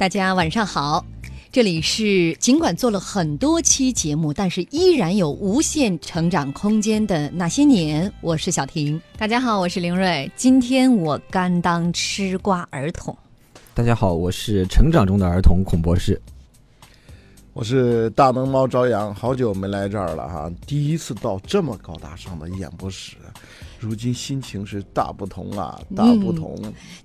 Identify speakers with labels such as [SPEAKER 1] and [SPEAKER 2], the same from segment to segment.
[SPEAKER 1] 大家晚上好，这里是尽管做了很多期节目，但是依然有无限成长空间的那些年。我是小婷，
[SPEAKER 2] 大家好，我是林睿。今天我甘当吃瓜儿童。
[SPEAKER 3] 大家好，我是成长中的儿童孔博士。
[SPEAKER 4] 我是大萌猫朝阳，好久没来这儿了哈，第一次到这么高大上的演播室，如今心情是大不同啊，大不同。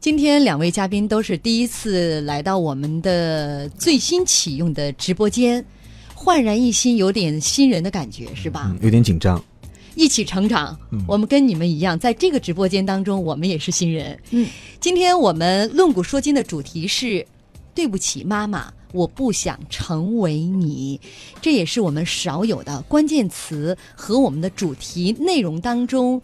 [SPEAKER 1] 今天两位嘉宾都是第一次来到我们的最新启用的直播间，焕然一新，有点新人的感觉，是吧？
[SPEAKER 3] 嗯，有点紧张。
[SPEAKER 1] 一起成长，我们跟你们一样，在这个直播间当中，我们也是新人。嗯，今天我们论古说今的主题是：对不起，妈妈。我不想成为你，这也是我们少有的关键词和我们的主题内容当中，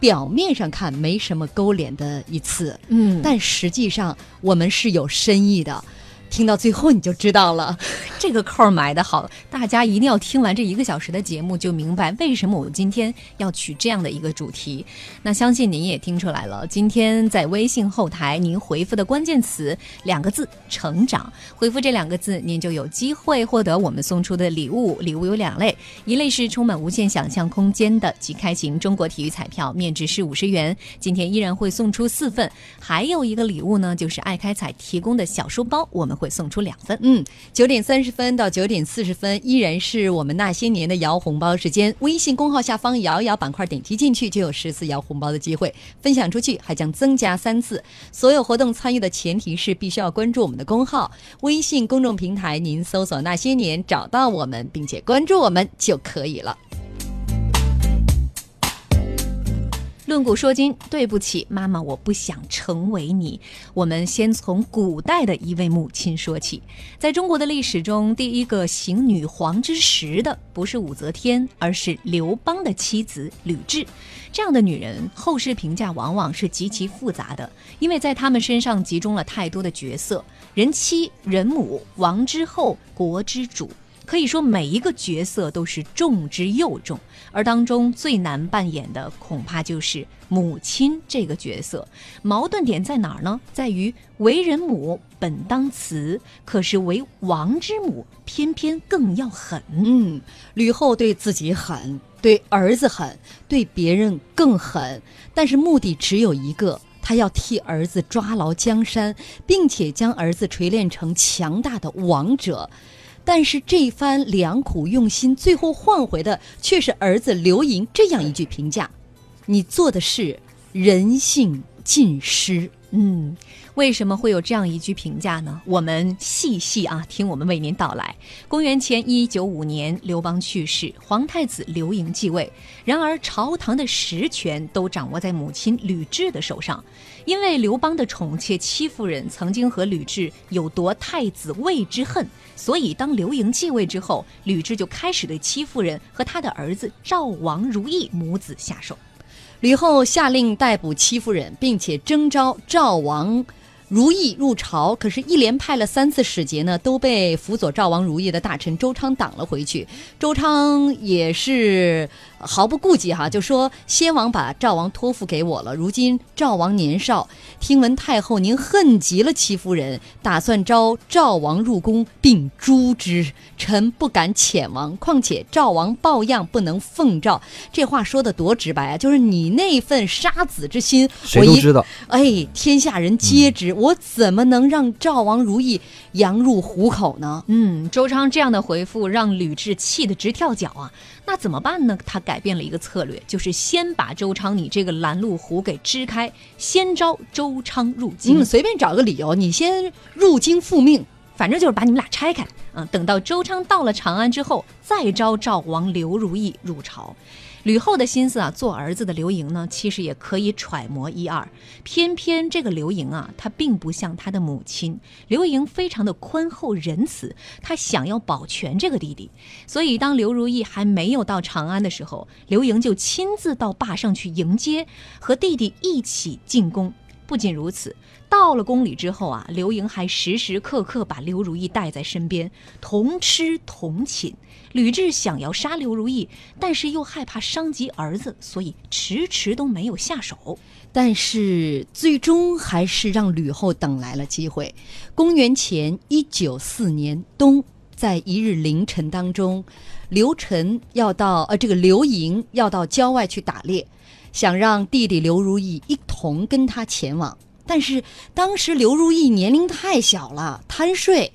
[SPEAKER 1] 表面上看没什么勾连的一次，嗯，但实际上我们是有深意的。听到最后你就知道了，
[SPEAKER 2] 这个扣埋的好，大家一定要听完这一个小时的节目，就明白为什么我们今天要取这样的一个主题。那相信您也听出来了，今天在微信后台您回复的关键词两个字“成长”，回复这两个字，您就有机会获得我们送出的礼物。礼物有两类，一类是充满无限想象空间的即开型中国体育彩票，面值是五十元，今天依然会送出四份；还有一个礼物呢，就是爱开彩提供的小书包，我们。会送出两份。
[SPEAKER 1] 嗯，九点三十分到九点四十分，依然是我们那些年的摇红包时间。微信公号下方摇一摇板块，点击进去就有十次摇红包的机会，分享出去还将增加三次。所有活动参与的前提是必须要关注我们的公号。微信公众平台，您搜索“那些年”找到我们，并且关注我们就可以了。
[SPEAKER 2] 论古说今，对不起，妈妈，我不想成为你。我们先从古代的一位母亲说起。在中国的历史中，第一个行女皇之实的不是武则天，而是刘邦的妻子吕雉。这样的女人，后世评价往往是极其复杂的，因为在她们身上集中了太多的角色：人妻、人母、王之后、国之主。可以说，每一个角色都是重之又重，而当中最难扮演的，恐怕就是母亲这个角色。矛盾点在哪儿呢？在于为人母本当慈，可是为王之母，偏偏更要狠。
[SPEAKER 1] 嗯，吕后对自己狠，对儿子狠，对别人更狠，但是目的只有一个，她要替儿子抓牢江山，并且将儿子锤炼成强大的王者。但是这番良苦用心，最后换回的却是儿子刘盈这样一句评价：“你做的事人性尽失。”
[SPEAKER 2] 嗯，为什么会有这样一句评价呢？我们细细啊听我们为您道来。公元前一九五年，刘邦去世，皇太子刘盈继位。然而朝堂的实权都掌握在母亲吕雉的手上，因为刘邦的宠妾戚夫人曾经和吕雉有夺太子位之恨。所以，当刘盈继位之后，吕雉就开始对戚夫人和他的儿子赵王如意母子下手。
[SPEAKER 1] 吕后下令逮捕戚夫人，并且征召赵王。如意入朝，可是，一连派了三次使节呢，都被辅佐赵王如意的大臣周昌挡了回去。周昌也是毫不顾忌哈，就说：“先王把赵王托付给我了，如今赵王年少，听闻太后您恨极了戚夫人，打算招赵王入宫并诛之，臣不敢遣王。况且赵王抱恙，不能奉诏。”这话说的多直白啊，就是你那份杀子之心，
[SPEAKER 3] 谁都知道。
[SPEAKER 1] 哎，天下人皆知。我怎么能让赵王如意羊入虎口呢？
[SPEAKER 2] 嗯，周昌这样的回复让吕雉气得直跳脚啊！那怎么办呢？他改变了一个策略，就是先把周昌你这个拦路虎给支开，先招周昌入京。
[SPEAKER 1] 嗯，随便找个理由，你先入京复命，
[SPEAKER 2] 反正就是把你们俩拆开。嗯，等到周昌到了长安之后，再招赵王刘如意入朝。吕后的心思啊，做儿子的刘盈呢，其实也可以揣摩一二。偏偏这个刘盈啊，他并不像他的母亲。刘盈非常的宽厚仁慈，他想要保全这个弟弟。所以当刘如意还没有到长安的时候，刘盈就亲自到坝上去迎接，和弟弟一起进宫。不仅如此，到了宫里之后啊，刘盈还时时刻刻把刘如意带在身边，同吃同寝。吕雉想要杀刘如意，但是又害怕伤及儿子，所以迟迟都没有下手。
[SPEAKER 1] 但是最终还是让吕后等来了机会。公元前一九四年冬，在一日凌晨当中，刘晨要到呃这个刘盈要到郊外去打猎，想让弟弟刘如意一同跟他前往。但是当时刘如意年龄太小了，贪睡，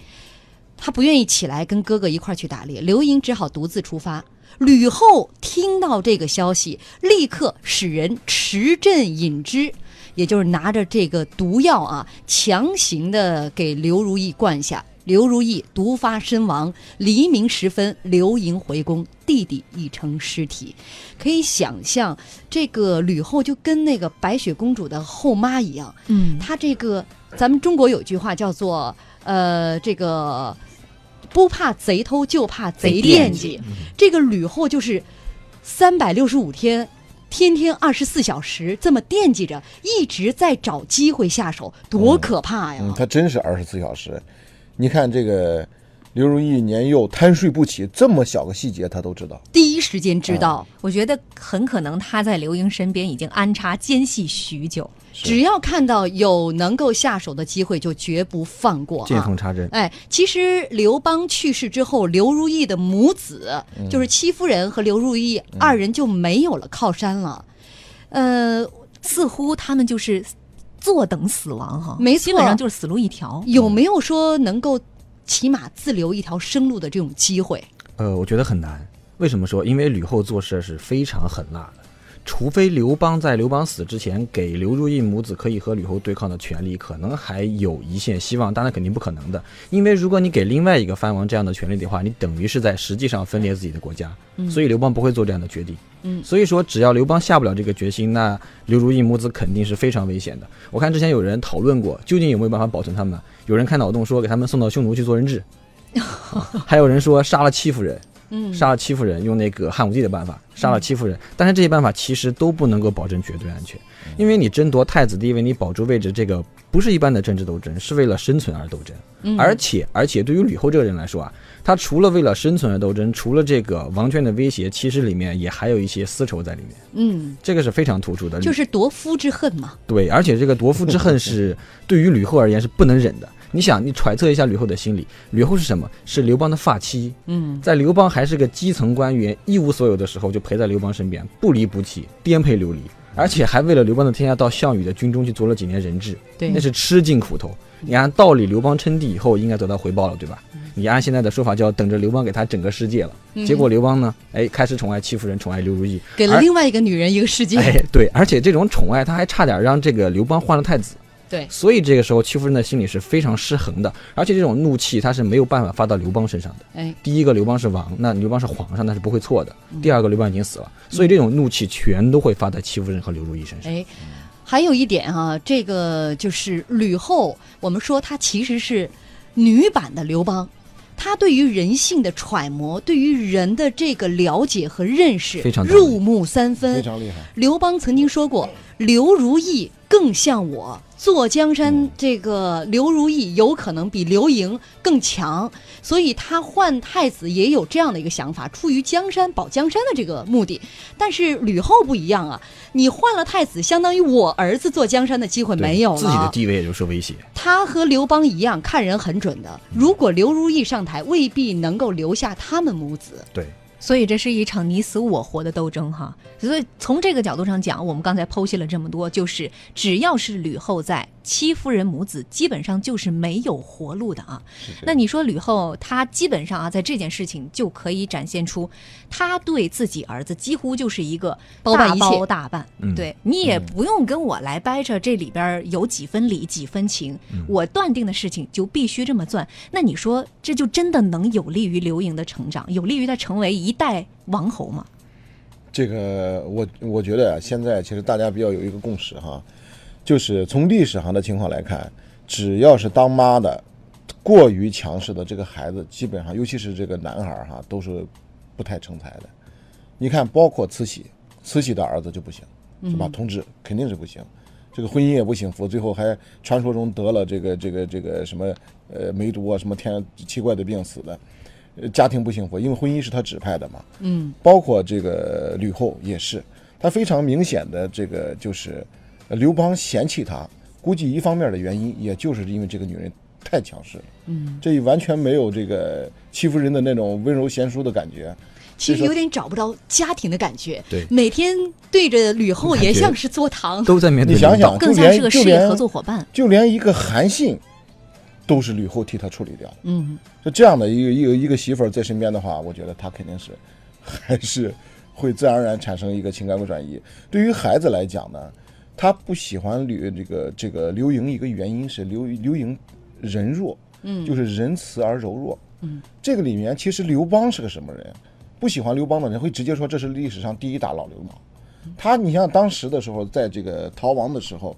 [SPEAKER 1] 他不愿意起来跟哥哥一块儿去打猎。刘盈只好独自出发。吕后听到这个消息，立刻使人持镇饮之，也就是拿着这个毒药啊，强行的给刘如意灌下。刘如意毒发身亡。黎明时分，刘盈回宫，弟弟已成尸体。可以想象，这个吕后就跟那个白雪公主的后妈一样。
[SPEAKER 2] 嗯，
[SPEAKER 1] 她这个，咱们中国有句话叫做，呃，这个不怕贼偷，就怕贼惦记。这个吕后就是三百六十五天，天天二十四小时这么惦记着，一直在找机会下手，多可怕呀！
[SPEAKER 4] 嗯，他真是二十四小时。你看这个刘如意年幼贪睡不起，这么小个细节他都知道。
[SPEAKER 1] 第一时间知道，
[SPEAKER 2] 我觉得很可能他在刘盈身边已经安插奸细许久。
[SPEAKER 1] 只要看到有能够下手的机会，就绝不放过、啊。
[SPEAKER 3] 见缝插针。
[SPEAKER 1] 哎，其实刘邦去世之后，刘如意的母子、
[SPEAKER 3] 嗯
[SPEAKER 1] 就是戚夫人和刘如意、二人就没有了靠山了。呃，
[SPEAKER 2] 似乎他们就是坐等死亡哈，
[SPEAKER 1] 没错
[SPEAKER 2] 基本上就是死路一条。
[SPEAKER 1] 有没有说能够起码自留一条生路的这种机会？
[SPEAKER 3] 呃，我觉得很难。为什么说？因为吕后做事是非常狠辣的，除非刘邦在刘邦死之前给刘如意母子可以和吕后对抗的权利，可能还有一线希望，当然肯定不可能的。因为如果你给另外一个藩王这样的权利的话，你等于是在实际上分裂自己的国家，所以刘邦不会做这样的决定。
[SPEAKER 1] 嗯
[SPEAKER 3] 所以说只要刘邦下不了这个决心，那刘如意母子肯定是非常危险的。我看之前有人讨论过，究竟有没有办法保存他们？有人开脑洞说给他们送到匈奴去做人质，还有人说杀了戚夫人。
[SPEAKER 1] 嗯，
[SPEAKER 3] 杀了戚夫人，用那个汉武帝的办法杀了戚夫人，但是这些办法其实都不能够保证绝对安全，因为你争夺太子地位，你保住位置，这个不是一般的政治斗争，是为了生存而斗争。
[SPEAKER 1] 嗯
[SPEAKER 3] 而且而且对于吕后这个人来说啊，他除了为了生存而斗争，除了这个王权的威胁，其实里面也还有一些私仇在里面，
[SPEAKER 1] 嗯，
[SPEAKER 3] 这个是非常突出的。
[SPEAKER 1] 就是夺夫之恨嘛。
[SPEAKER 3] 对，而且这个夺夫之恨是 对于吕后而言是不能忍的。你想，你揣测一下吕后的心理，吕后是什么？是刘邦的发妻，
[SPEAKER 1] 嗯，
[SPEAKER 3] 在刘邦还是个基层官员、一无所有的时候，就陪在刘邦身边，不离不弃，颠沛流离，而且还为了刘邦的天下到项羽的军中去做了几年人质，
[SPEAKER 1] 对
[SPEAKER 3] 那是吃尽苦头。你按道理，刘邦称帝以后应该得到回报了，对吧？你按现在的说法，叫等着刘邦给他整个世界了。
[SPEAKER 1] 嗯
[SPEAKER 3] 结果刘邦呢，哎，开始宠爱戚夫人，宠爱刘如意，
[SPEAKER 1] 给了另外一个女人一个世界。
[SPEAKER 3] 哎，对，而且这种宠爱，他还差点让这个刘邦换了太子。
[SPEAKER 1] 对
[SPEAKER 3] 所以这个时候戚夫人的心里是非常失衡的，而且这种怒气他是没有办法发到刘邦身上的。
[SPEAKER 1] 哎，
[SPEAKER 3] 第一个，刘邦是王，那刘邦是皇上，那是不会错的。第二个，刘邦已经死了，所以这种怒气全都会发在戚夫人和刘如意身上。
[SPEAKER 1] 哎，还有一点啊，这个就是吕后，我们说她其实是女版的刘邦，她对于人性的揣摩，对于人的这个了解和认识
[SPEAKER 3] 非常
[SPEAKER 1] 入木三分
[SPEAKER 4] 非。常厉害。
[SPEAKER 1] 刘邦曾经说过：“刘如意更像我。”坐江山，这个刘如意有可能比刘盈更强，所以他换太子也有这样的一个想法，出于江山保江山的这个目的。但是吕后不一样啊，你换了太子，相当于我儿子坐江山的机会没有了。
[SPEAKER 3] 自己的地位也就受威胁。
[SPEAKER 1] 他和刘邦一样，看人很准的。如果刘如意上台，未必能够留下他们母子。
[SPEAKER 3] 对，
[SPEAKER 2] 所以这是一场你死我活的斗争哈。所以从这个角度上讲，我们刚才剖析了这么多，就是只要是吕后在，戚夫人母子基本上就是没有活路的啊。那你说吕后她基本上啊，在这件事情就可以展现出，她对自己儿子几乎就是一个大
[SPEAKER 1] 包办一切
[SPEAKER 2] 包大办。
[SPEAKER 3] 嗯
[SPEAKER 2] 对你也不用跟我来掰扯这里边有几分理几分情，我断定的事情就必须这么钻。那你说这就真的能有利于刘盈的成长，有利于他成为一代王侯吗？
[SPEAKER 4] 这个我我觉得啊，现在其实大家比较有一个共识哈，就是从历史上的情况来看，只要是当妈的过于强势的这个孩子，基本上尤其是这个男孩儿哈，都是不太成才的。你看，包括慈禧，慈禧的儿子就不行，是吧？同志肯定是不行。这个婚姻也不幸福，最后还传说中得了这个这个这个什么呃梅毒啊什么天奇怪的病死的，呃家庭不幸福，因为婚姻是他指派的嘛。
[SPEAKER 1] 嗯，
[SPEAKER 4] 包括这个吕后也是，他非常明显的这个就是呃刘邦嫌弃她，估计一方面的原因，也就是因为这个女人太强势了。
[SPEAKER 1] 嗯，
[SPEAKER 4] 这完全没有这个欺负人的那种温柔贤淑的感觉。
[SPEAKER 1] 其实有点找不着家庭的感觉。
[SPEAKER 3] 对
[SPEAKER 1] 每天对着吕后也像是坐堂。
[SPEAKER 3] 都在面对
[SPEAKER 4] 你想
[SPEAKER 3] 领导
[SPEAKER 4] 想，
[SPEAKER 2] 更像是个事业合作伙伴。
[SPEAKER 4] 就连一个韩信，都是吕后替他处理掉。
[SPEAKER 1] 嗯，
[SPEAKER 4] 就这样的一个一个一个媳妇儿在身边的话，我觉得他肯定是 还是会自然而然产生一个情感的转移。对于孩子来讲呢，他不喜欢吕这个这个刘盈，一个原因是刘刘盈人弱，
[SPEAKER 1] 嗯
[SPEAKER 4] 就是仁慈而柔弱。
[SPEAKER 1] 嗯，
[SPEAKER 4] 这个里面其实刘邦是个什么人？不喜欢刘邦的人会直接说这是历史上第一大老流氓。他，你像当时的时候，在这个逃亡的时候，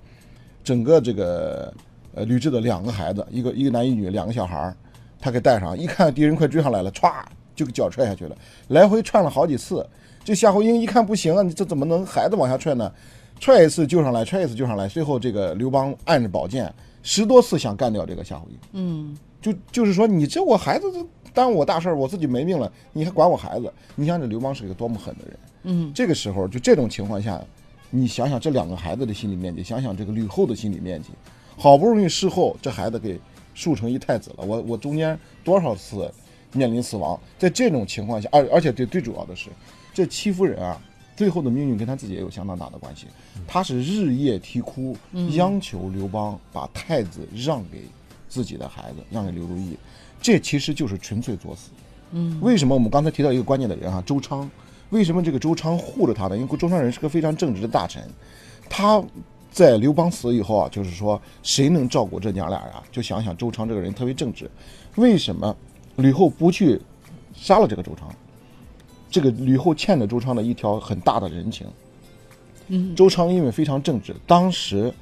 [SPEAKER 4] 整个这个呃吕雉的两个孩子，一个一个男一女，两个小孩儿，他给带上，一看敌人快追上来了，歘就给脚踹下去了，来回踹了好几次。这夏侯婴一看不行啊，你这怎么能孩子往下踹呢？踹一次救上来，踹一次救上来，最后这个刘邦按着宝剑，十多次想干掉这个夏侯婴。
[SPEAKER 1] 嗯，
[SPEAKER 4] 就就是说，你这我孩子这耽误我大事儿，我自己没命了，你还管我孩子？你想这刘邦是一个多么狠的人？
[SPEAKER 1] 嗯，
[SPEAKER 4] 这个时候就这种情况下，你想想这两个孩子的心理面积，想想这个吕后的心理面积，好不容易事后这孩子给树成一太子了，我我中间多少次面临死亡，在这种情况下，而而且最最主要的是，这戚夫人啊，最后的命运跟他自己也有相当大的关系，他是日夜啼哭，央求刘邦把太子让给自己的孩子，让给刘如意，这其实就是纯粹作死。
[SPEAKER 1] 嗯，
[SPEAKER 4] 为什么我们刚才提到一个关键的人啊、周昌，为什么这个周昌护着他呢？因为周昌人是个非常正直的大臣，他在刘邦死以后啊，就是说谁能照顾这娘俩啊？就想想周昌这个人特别正直，为什么吕后不去杀了这个周昌？这个吕后欠着周昌的一条很大的人情。
[SPEAKER 1] 嗯，
[SPEAKER 4] 周昌因为非常正直，当时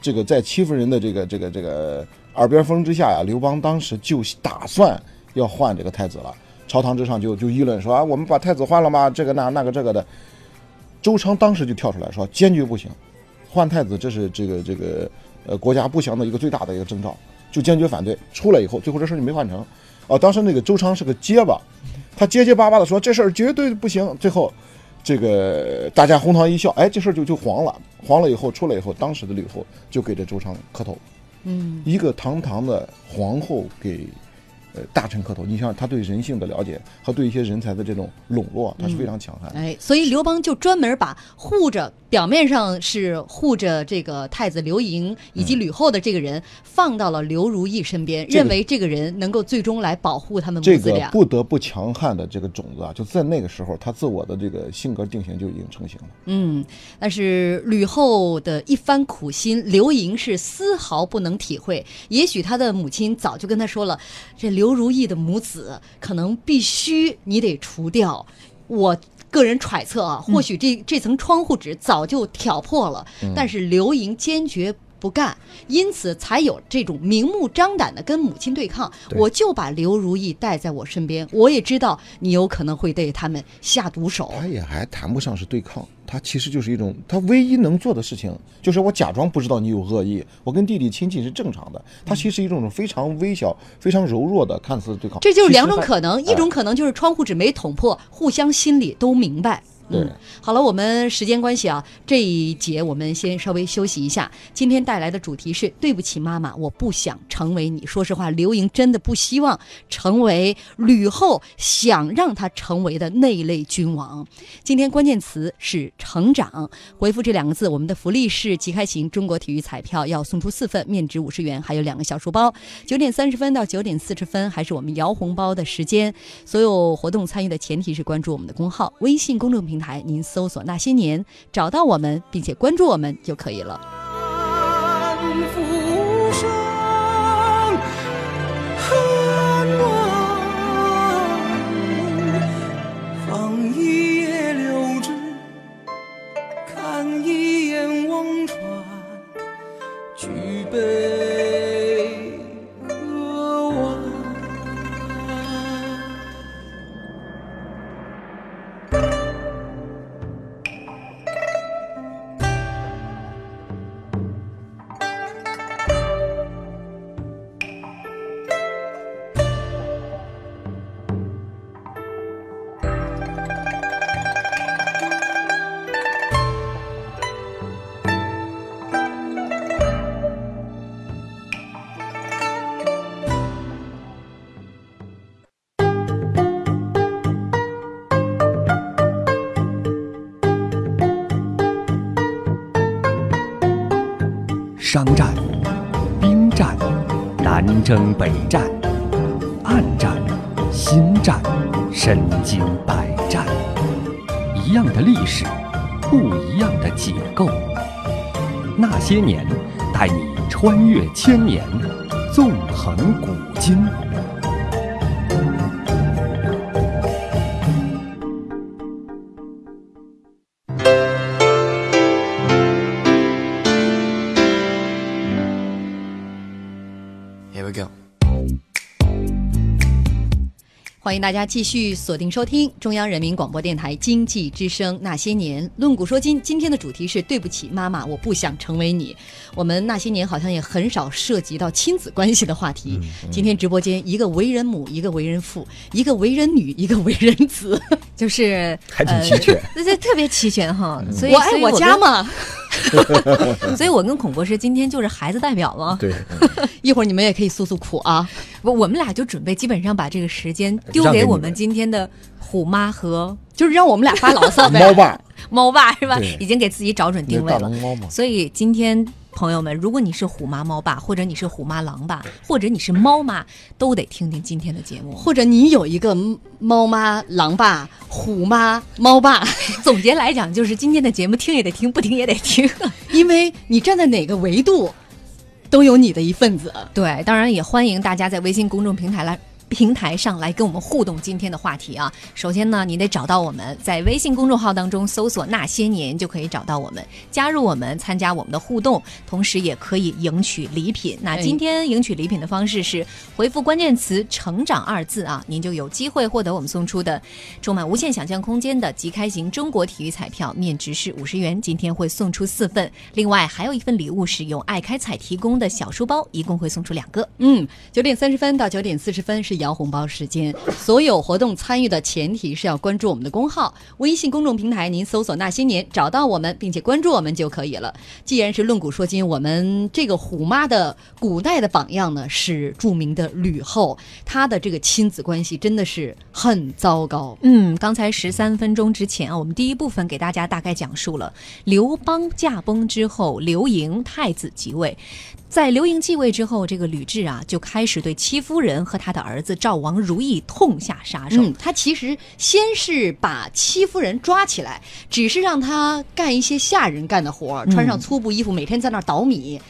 [SPEAKER 4] 这个在戚夫人的这个这个这个耳边风之下呀，刘邦当时就打算要换这个太子了。朝堂之上就就议论说啊，我们把太子换了吗？这个那那个这个的。周昌当时就跳出来说，坚决不行，换太子这是这个这个呃国家不祥的一个最大的一个征兆，就坚决反对。出来以后，最后这事儿就没换成。啊，当时那个周昌是个结巴，他结结巴巴的说这事儿绝对不行。最后，这个大家哄堂一笑，哎，这事儿就就黄了。黄了以后出来以后，当时的吕后就给这周昌磕头，
[SPEAKER 1] 嗯，
[SPEAKER 4] 一个堂堂的皇后给呃大臣磕头。你像他对人性的了解和对一些人才的这种笼络，他是非常强悍的。
[SPEAKER 1] 哎，所以刘邦就专门把护着表面上是护着这个太子刘盈以及吕后的这个人放到了刘如意身边，
[SPEAKER 4] 这个
[SPEAKER 1] 认为这个人能够最终来保护他们母
[SPEAKER 4] 这个
[SPEAKER 1] 子俩。
[SPEAKER 4] 不得不强悍的这个种子啊，就在那个时候，他自我的这个性格定型就已经成型了。
[SPEAKER 1] 嗯，但是吕后的一番苦心，刘盈是丝毫不能体会。也许他的母亲早就跟他说了，这刘如意的母子可能必须你得除掉。我个人揣测啊，或许这这层窗户纸早就挑破了，但是刘盈坚决。不干，因此才有这种明目张胆的跟母亲对抗。
[SPEAKER 3] 对
[SPEAKER 1] 我就把刘如意带在我身边，我也知道你有可能会对他们下毒手。
[SPEAKER 4] 他也还谈不上是对抗，他其实就是一种，他唯一能做的事情就是我假装不知道你有恶意，我跟弟弟亲近是正常的。他其实是一种非常微小、非常柔弱的看似对抗。
[SPEAKER 1] 这就是两种可能，一种可能就是窗户纸没捅破，互相心里都明白。
[SPEAKER 4] 对
[SPEAKER 1] 嗯，好了，我们时间关系啊，这一节我们先稍微休息一下。今天带来的主题是对不起妈妈，我不想成为你。说实话，刘莹真的不希望成为吕后想让她成为的那一类君王。今天关键词是成长，回复这两个字，我们的福利是即开型中国体育彩票要送出四份，面值五十元，还有两个小书包。九点三十分到九点四十分，还是我们摇红包的时间。所有活动参与的前提是关注我们的公号，微信公众平平台，您搜索“那些年”，找到我们，并且关注我们就可以了。
[SPEAKER 5] 浮生很暖，放一叶柳枝，看一眼忘川，举杯
[SPEAKER 6] 征北战、暗战、心战、身经百战，一样的历史，不一样的解构。那些年，带你穿越千年，纵横古今。
[SPEAKER 1] 欢迎大家继续锁定收听中央人民广播电台经济之声《那些年》，论古说今。今天的主题是对不起妈妈，我不想成为你。我们那些年好像也很少涉及到亲子关系的话题。今天直播间一个为人母，一个为人父，一个为人女，一个为人子。
[SPEAKER 2] 就是
[SPEAKER 3] 还挺齐全。
[SPEAKER 2] 这这特别齐全哈，所以
[SPEAKER 1] 我爱我家，嘛。
[SPEAKER 2] 所以我跟孔博士今天就是孩子代表嘛。
[SPEAKER 3] 对，
[SPEAKER 1] 一会儿你们也可以诉诉苦啊。
[SPEAKER 2] 我我们俩就准备基本上把这个时间丢
[SPEAKER 3] 给
[SPEAKER 2] 我们
[SPEAKER 3] 们
[SPEAKER 2] 今天的虎妈和
[SPEAKER 1] 就是让我们俩发牢骚呗。
[SPEAKER 4] 猫爸，
[SPEAKER 2] 猫爸是吧？已经给自己找准定位了。所以今天朋友们，如果你是虎妈猫爸，或者你是虎妈狼爸，或者你是猫妈，都得听听今天的节目。
[SPEAKER 1] 或者你有一个猫妈、狼爸、虎妈、猫爸，
[SPEAKER 2] 总结来讲，就是今天的节目听也得听，不听也得听。
[SPEAKER 1] 因为你站在哪个维度，都有你的一份子。
[SPEAKER 2] 对，当然也欢迎大家在微信公众平台来。平台上来跟我们互动今天的话题啊，首先呢，你得找到我们，在微信公众号当中搜索“那些年”就可以找到我们，加入我们，参加我们的互动，同时也可以赢取礼品。那
[SPEAKER 1] 哎
[SPEAKER 2] 今天赢取礼品的方式是回复关键词“成长”二字啊，您就有机会获得我们送出的充满无限想象空间的即开型中国体育彩票，面值是五十元，今天会送出四份，另外还有一份礼物是由爱开彩提供的小书包，一共会送出两个。
[SPEAKER 1] 嗯，九点三十分到九点四十分是摇红包时间。所有活动参与的前提是要关注我们的公号，微信公众平台您搜索“那些年”找到我们，并且关注我们就可以了。既然是论古说今，我们这个虎妈的古代的榜样呢是著名的吕后，她的这个亲子关系真的是很糟糕。
[SPEAKER 2] 嗯，刚才十三分钟之前啊，我们第一部分给大家大概讲述了刘邦驾崩之后，刘盈太子即位。在刘盈继位之后，这个吕雉啊就开始对戚夫人和他的儿子赵王如意痛下杀手。
[SPEAKER 1] 嗯，他其实先是把戚夫人抓起来，只是让他干一些下人干的活儿，穿上粗布衣服，每天在那儿捣米。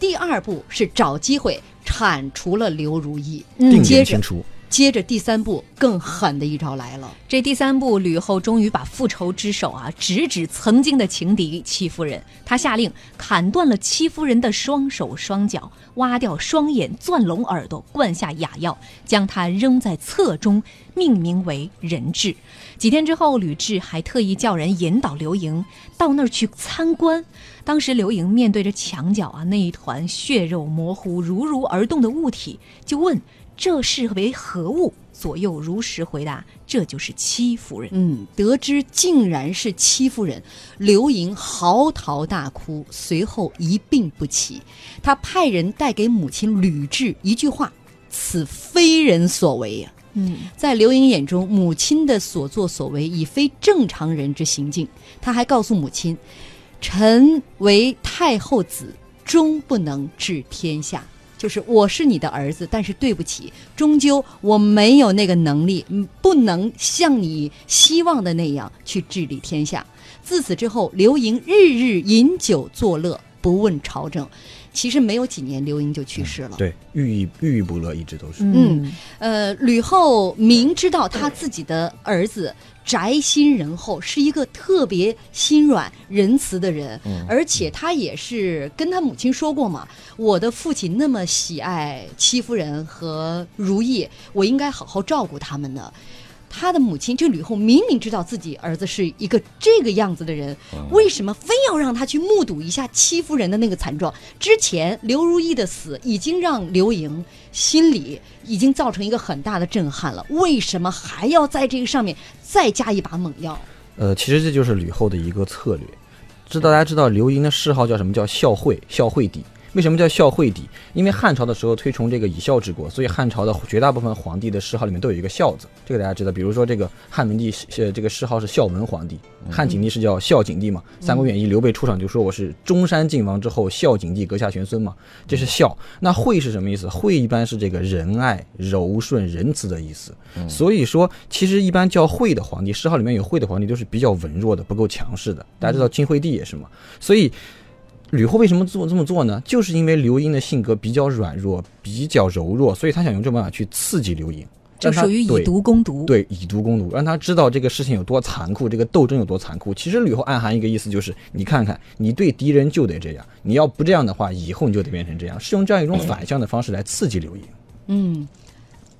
[SPEAKER 1] 第二步是找机会铲除了刘如意，
[SPEAKER 3] 嗯
[SPEAKER 1] 接
[SPEAKER 3] 除。
[SPEAKER 1] 接着第三步更狠的一招来了。
[SPEAKER 2] 这第三步，吕后终于把复仇之手啊直指曾经的情敌戚夫人。她下令砍断了戚夫人的双手双脚，挖掉双眼，钻聋耳朵，灌下哑药，将她扔在侧中，命名为人质。几天之后，吕雉还特意叫人引导刘盈到那儿去参观。当时刘盈面对着墙角啊那一团血肉模糊、如如而动的物体，就问。这是为何物？左右如实回答：“这就是戚夫人。
[SPEAKER 1] 嗯，得知竟然是戚夫人，刘盈嚎啕大哭，随后一病不起。他派人带给母亲吕雉一句话：“此非人所为呀、”
[SPEAKER 2] 嗯，
[SPEAKER 1] 在刘盈眼中，母亲的所作所为已非正常人之行径。他还告诉母亲：“臣为太后子，终不能治天下。”就是我是你的儿子，但是对不起，终究我没有那个能力，不能像你希望的那样去治理天下。自此之后，刘盈日日饮酒作乐，不问朝政。其实没有几年，刘盈就去世了。
[SPEAKER 3] 对，郁郁郁郁不乐，一直都是。
[SPEAKER 1] 嗯呃，吕后明知道她自己的儿子宅心仁厚，是一个特别心软仁慈的人，而且她也是跟她母亲说过嘛，我的父亲那么喜爱戚夫人和如意，我应该好好照顾他们的。他的母亲这吕后明明知道自己儿子是一个这个样子的人，为什么非要让他去目睹一下戚夫人的那个惨状？之前刘如意的死已经让刘盈心里已经造成一个很大的震撼了，为什么还要在这个上面再加一把猛药？
[SPEAKER 3] 呃，其实这就是吕后的一个策略。知道大家知道刘盈的谥号叫什么？叫孝惠，孝惠帝。为什么叫孝惠帝？因为汉朝的时候推崇这个以孝治国，所以汉朝的绝大部分皇帝的谥号里面都有一个孝字，这个大家知道。比如说这个汉文帝是这个谥号是孝文皇帝，汉景帝是叫孝景帝嘛。三国演义刘备出场就说我是中山靖王之后孝景帝阁下玄孙嘛，这是孝。那惠是什么意思？惠一般是这个仁爱、柔顺、仁慈的意思。所以说，其实一般叫惠的皇帝，谥号里面有惠的皇帝都是比较文弱的，不够强势的。大家知道晋惠帝也是嘛，所以。吕后为什么做这么做呢？就是因为刘盈的性格比较软弱，比较柔弱，所以他想用这办法去刺激刘盈，
[SPEAKER 2] 就属于以毒攻毒。
[SPEAKER 3] 对，以毒攻毒，让他知道这个事情有多残酷，这个斗争有多残酷。其实吕后暗含一个意思就是，你看看，你对敌人就得这样，你要不这样的话，以后你就得变成这样，是用这样一种反向的方式来刺激刘盈。
[SPEAKER 2] 嗯，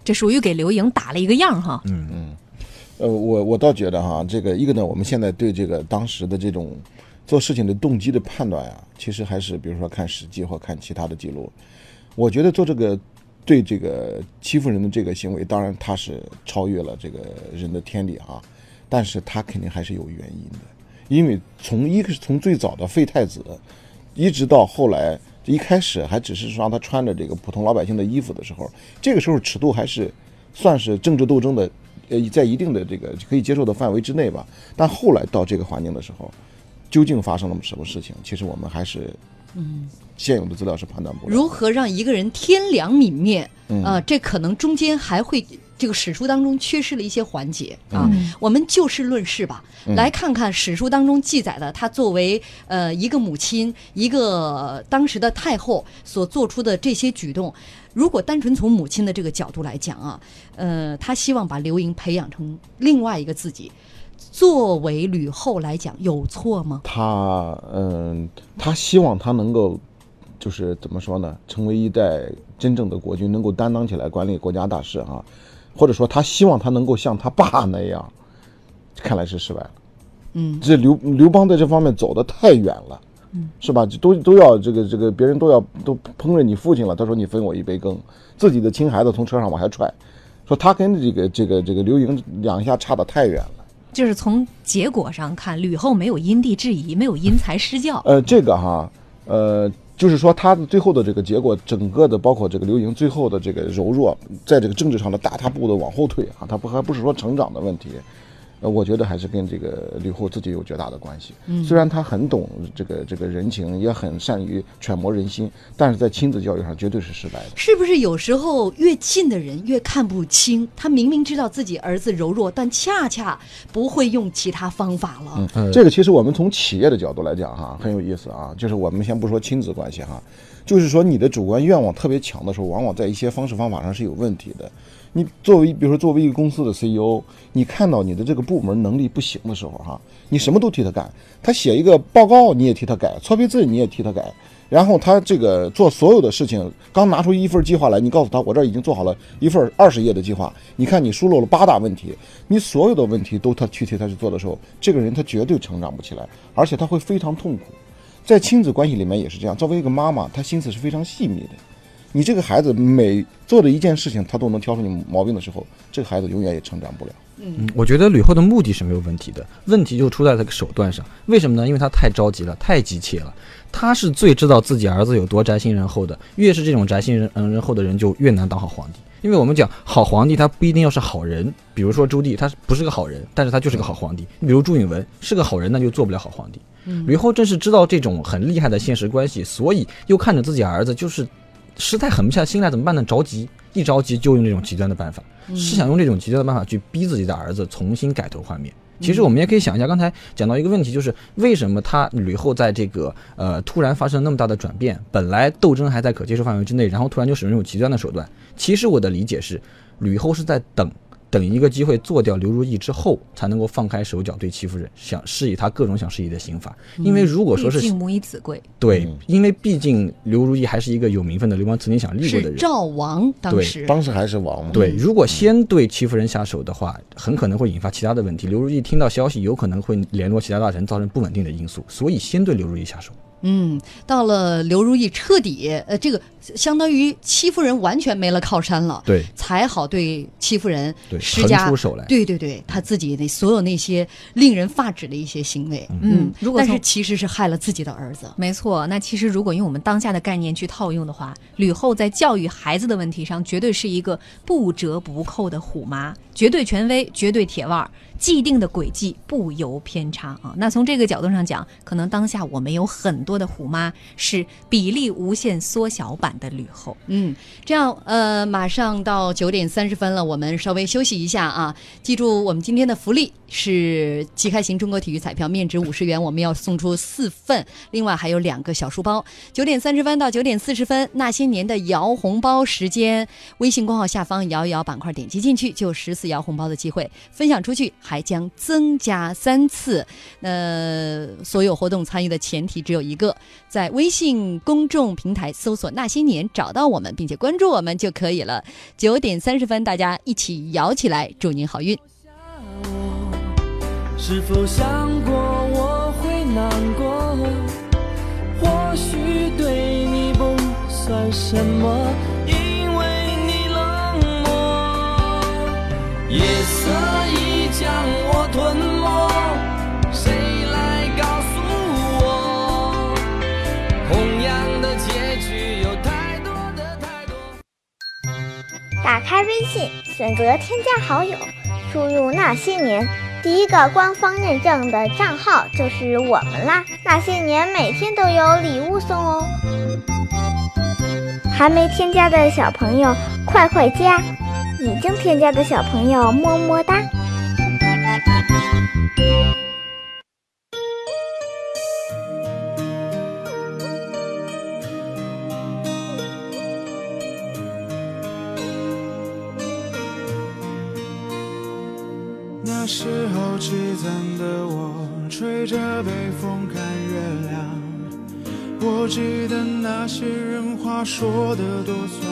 [SPEAKER 2] 这属于给刘盈打了一个样哈。
[SPEAKER 3] 嗯嗯，
[SPEAKER 4] 呃，我我倒觉得哈，这个一个呢，我们现在对这个当时的这种。做事情的动机的判断呀，其实还是比如说看史记或看其他的记录。我觉得做这个对这个欺负人的这个行为，当然他是超越了这个人的天理哈，但是他肯定还是有原因的。因为从一个是从最早的废太子，一直到后来一开始还只是说让他穿着这个普通老百姓的衣服的时候，这个时候尺度还是算是政治斗争的呃在一定的这个可以接受的范围之内吧。但后来到这个环境的时候。究竟发生了什么事情？其实我们还是，嗯，现有的资料是判断不了。
[SPEAKER 1] 如何让一个人天良泯灭？啊，这可能中间还会这个史书当中缺失了一些环节啊。我们就事论事吧，来看看史书当中记载的他作为呃一个母亲，一个当时的太后所做出的这些举动。如果单纯从母亲的这个角度来讲啊，呃，他希望把刘盈培养成另外一个自己。作为吕后来讲，有错吗？
[SPEAKER 4] 他嗯，他希望他能够，就是怎么说呢？成为一代真正的国君，能够担当起来管理国家大事啊，或者说他希望他能够像他爸那样，看来是失败了。
[SPEAKER 1] 嗯，
[SPEAKER 4] 这刘刘邦在这方面走的太远了，嗯，是吧？都都要这个这个，别人都要都烹饪你父亲了。他说你分我一杯羹，自己的亲孩子从车上往下踹，说他跟这个这个这个刘盈两下差的太远了。
[SPEAKER 2] 就是从结果上看，吕后没有因地制宜，没有因材施教。
[SPEAKER 4] 呃，这个哈，呃，就是说他最后的这个结果，整个的包括这个刘盈最后的这个柔弱，在这个政治上的大踏步的往后退啊，他不还不是说成长的问题。呃，我觉得还是跟这个吕后自己有绝大的关系。嗯，虽然她很懂这个这个人情，也很善于揣摩人心，但是在亲子教育上绝对是失败的。
[SPEAKER 1] 是不是有时候越近的人越看不清？他明明知道自己儿子柔弱，但恰恰不会用其他方法了。
[SPEAKER 4] 嗯，这个其实我们从企业的角度来讲哈，很有意思啊。就是我们先不说亲子关系哈，就是说你的主观愿望特别强的时候，往往在一些方式方法上是有问题的。你作为，比如说作为一个公司的 CEO，你看到你的这个部门能力不行的时候，哈，你什么都替他干，他写一个报告你也替他改，错别字你也替他改，然后他这个做所有的事情，刚拿出一份计划来，你告诉他我这已经做好了一份二十页的计划，你看你疏漏了八大问题，你所有的问题都他去替他去做的时候，这个人他绝对成长不起来，而且他会非常痛苦，在亲子关系里面也是这样，作为一个妈妈，她心思是非常细密的。你这个孩子每做的一件事情，他都能挑出你毛病的时候，这个孩子永远也成长不了。
[SPEAKER 3] 嗯，我觉得吕后的目的是没有问题的，问题就出在这个手段上。为什么呢？因为他太着急了，太急切了。他是最知道自己儿子有多宅心仁厚的，越是这种宅心仁嗯仁厚的人，就越难当好皇帝。因为我们讲好皇帝，他不一定要是好人。比如说朱棣，他不是个好人，但是他就是个好皇帝。比如朱允文是个好人，那就做不了好皇帝。吕后正是知道这种很厉害的现实关系，所以又看着自己儿子就是。实在狠不下心来，怎么办呢？着急，一着急就用这种极端的办法，是想用这种极端的办法去逼自己的儿子重新改头换面。其实我们也可以想一下，刚才讲到一个问题，就是为什么他吕后在这个呃突然发生那么大的转变，本来斗争还在可接受范围之内，然后突然就使用这种极端的手段。其实我的理解是，吕后是在等。等一个机会做掉刘如意之后，才能够放开手脚对戚夫人想施以他各种想施以的刑罚。因为如果说是
[SPEAKER 2] 母以子贵，
[SPEAKER 3] 对，因为毕竟刘如意还是一个有名分的，刘邦曾经想立过的人。
[SPEAKER 1] 赵王当时，
[SPEAKER 4] 当时还是王。
[SPEAKER 3] 对，如果先对戚夫人下手的话，很可能会引发其他的问题。刘如意听到消息，有可能会联络其他大臣，造成不稳定的因素。所以先对刘如意下手。
[SPEAKER 1] 嗯，到了刘如意彻底呃，这个相当于戚夫人完全没了靠山了，
[SPEAKER 3] 对
[SPEAKER 1] 才好对戚夫人
[SPEAKER 3] 对，
[SPEAKER 1] 施加
[SPEAKER 3] 腾出手来。
[SPEAKER 1] 对对对，他自己的所有那些令人发指的一些行为，
[SPEAKER 2] 嗯如果
[SPEAKER 1] 但是其实是害了自己的儿子。
[SPEAKER 2] 没错，那其实如果用我们当下的概念去套用的话，吕后在教育孩子的问题上，绝对是一个不折不扣的虎妈，绝对权威，绝对铁腕，既定的轨迹不由偏差啊。那从这个角度上讲，可能当下我们有很多的虎妈是比例无限缩小版的吕后。
[SPEAKER 1] 嗯，这样呃，马上到九点三十分了，我们稍微休息一下啊。记住，我们今天的福利是即开型中国体育彩票，面值五十元，我们要送出四份，另外还有两个小书包。九点三十分到九点四十分，那些年的摇红包时间，微信公号下方摇一摇板块点击进去，就十四摇红包的机会，分享出去还将增加三次。呃，所有活动参与的前提只有一个，在微信公众平台搜索“那些年”，找到我们并且关注我们就可以了。九点三十分，大家一起摇起来，祝您好运。
[SPEAKER 5] 是否想过我会难过？或许对你不算什么，夜色已将我吞没，谁来告诉我？同样的结局有太多的太多。
[SPEAKER 7] 打开微信，选择添加好友，输入那些年，第一个官方认证的账号就是我们啦。那些年每天都有礼物送哦。还没添加的小朋友快快加，已经添加的小朋友么么哒。
[SPEAKER 8] 那时候积攒的我，吹着北风看月亮。我记得那些人话说的多酸。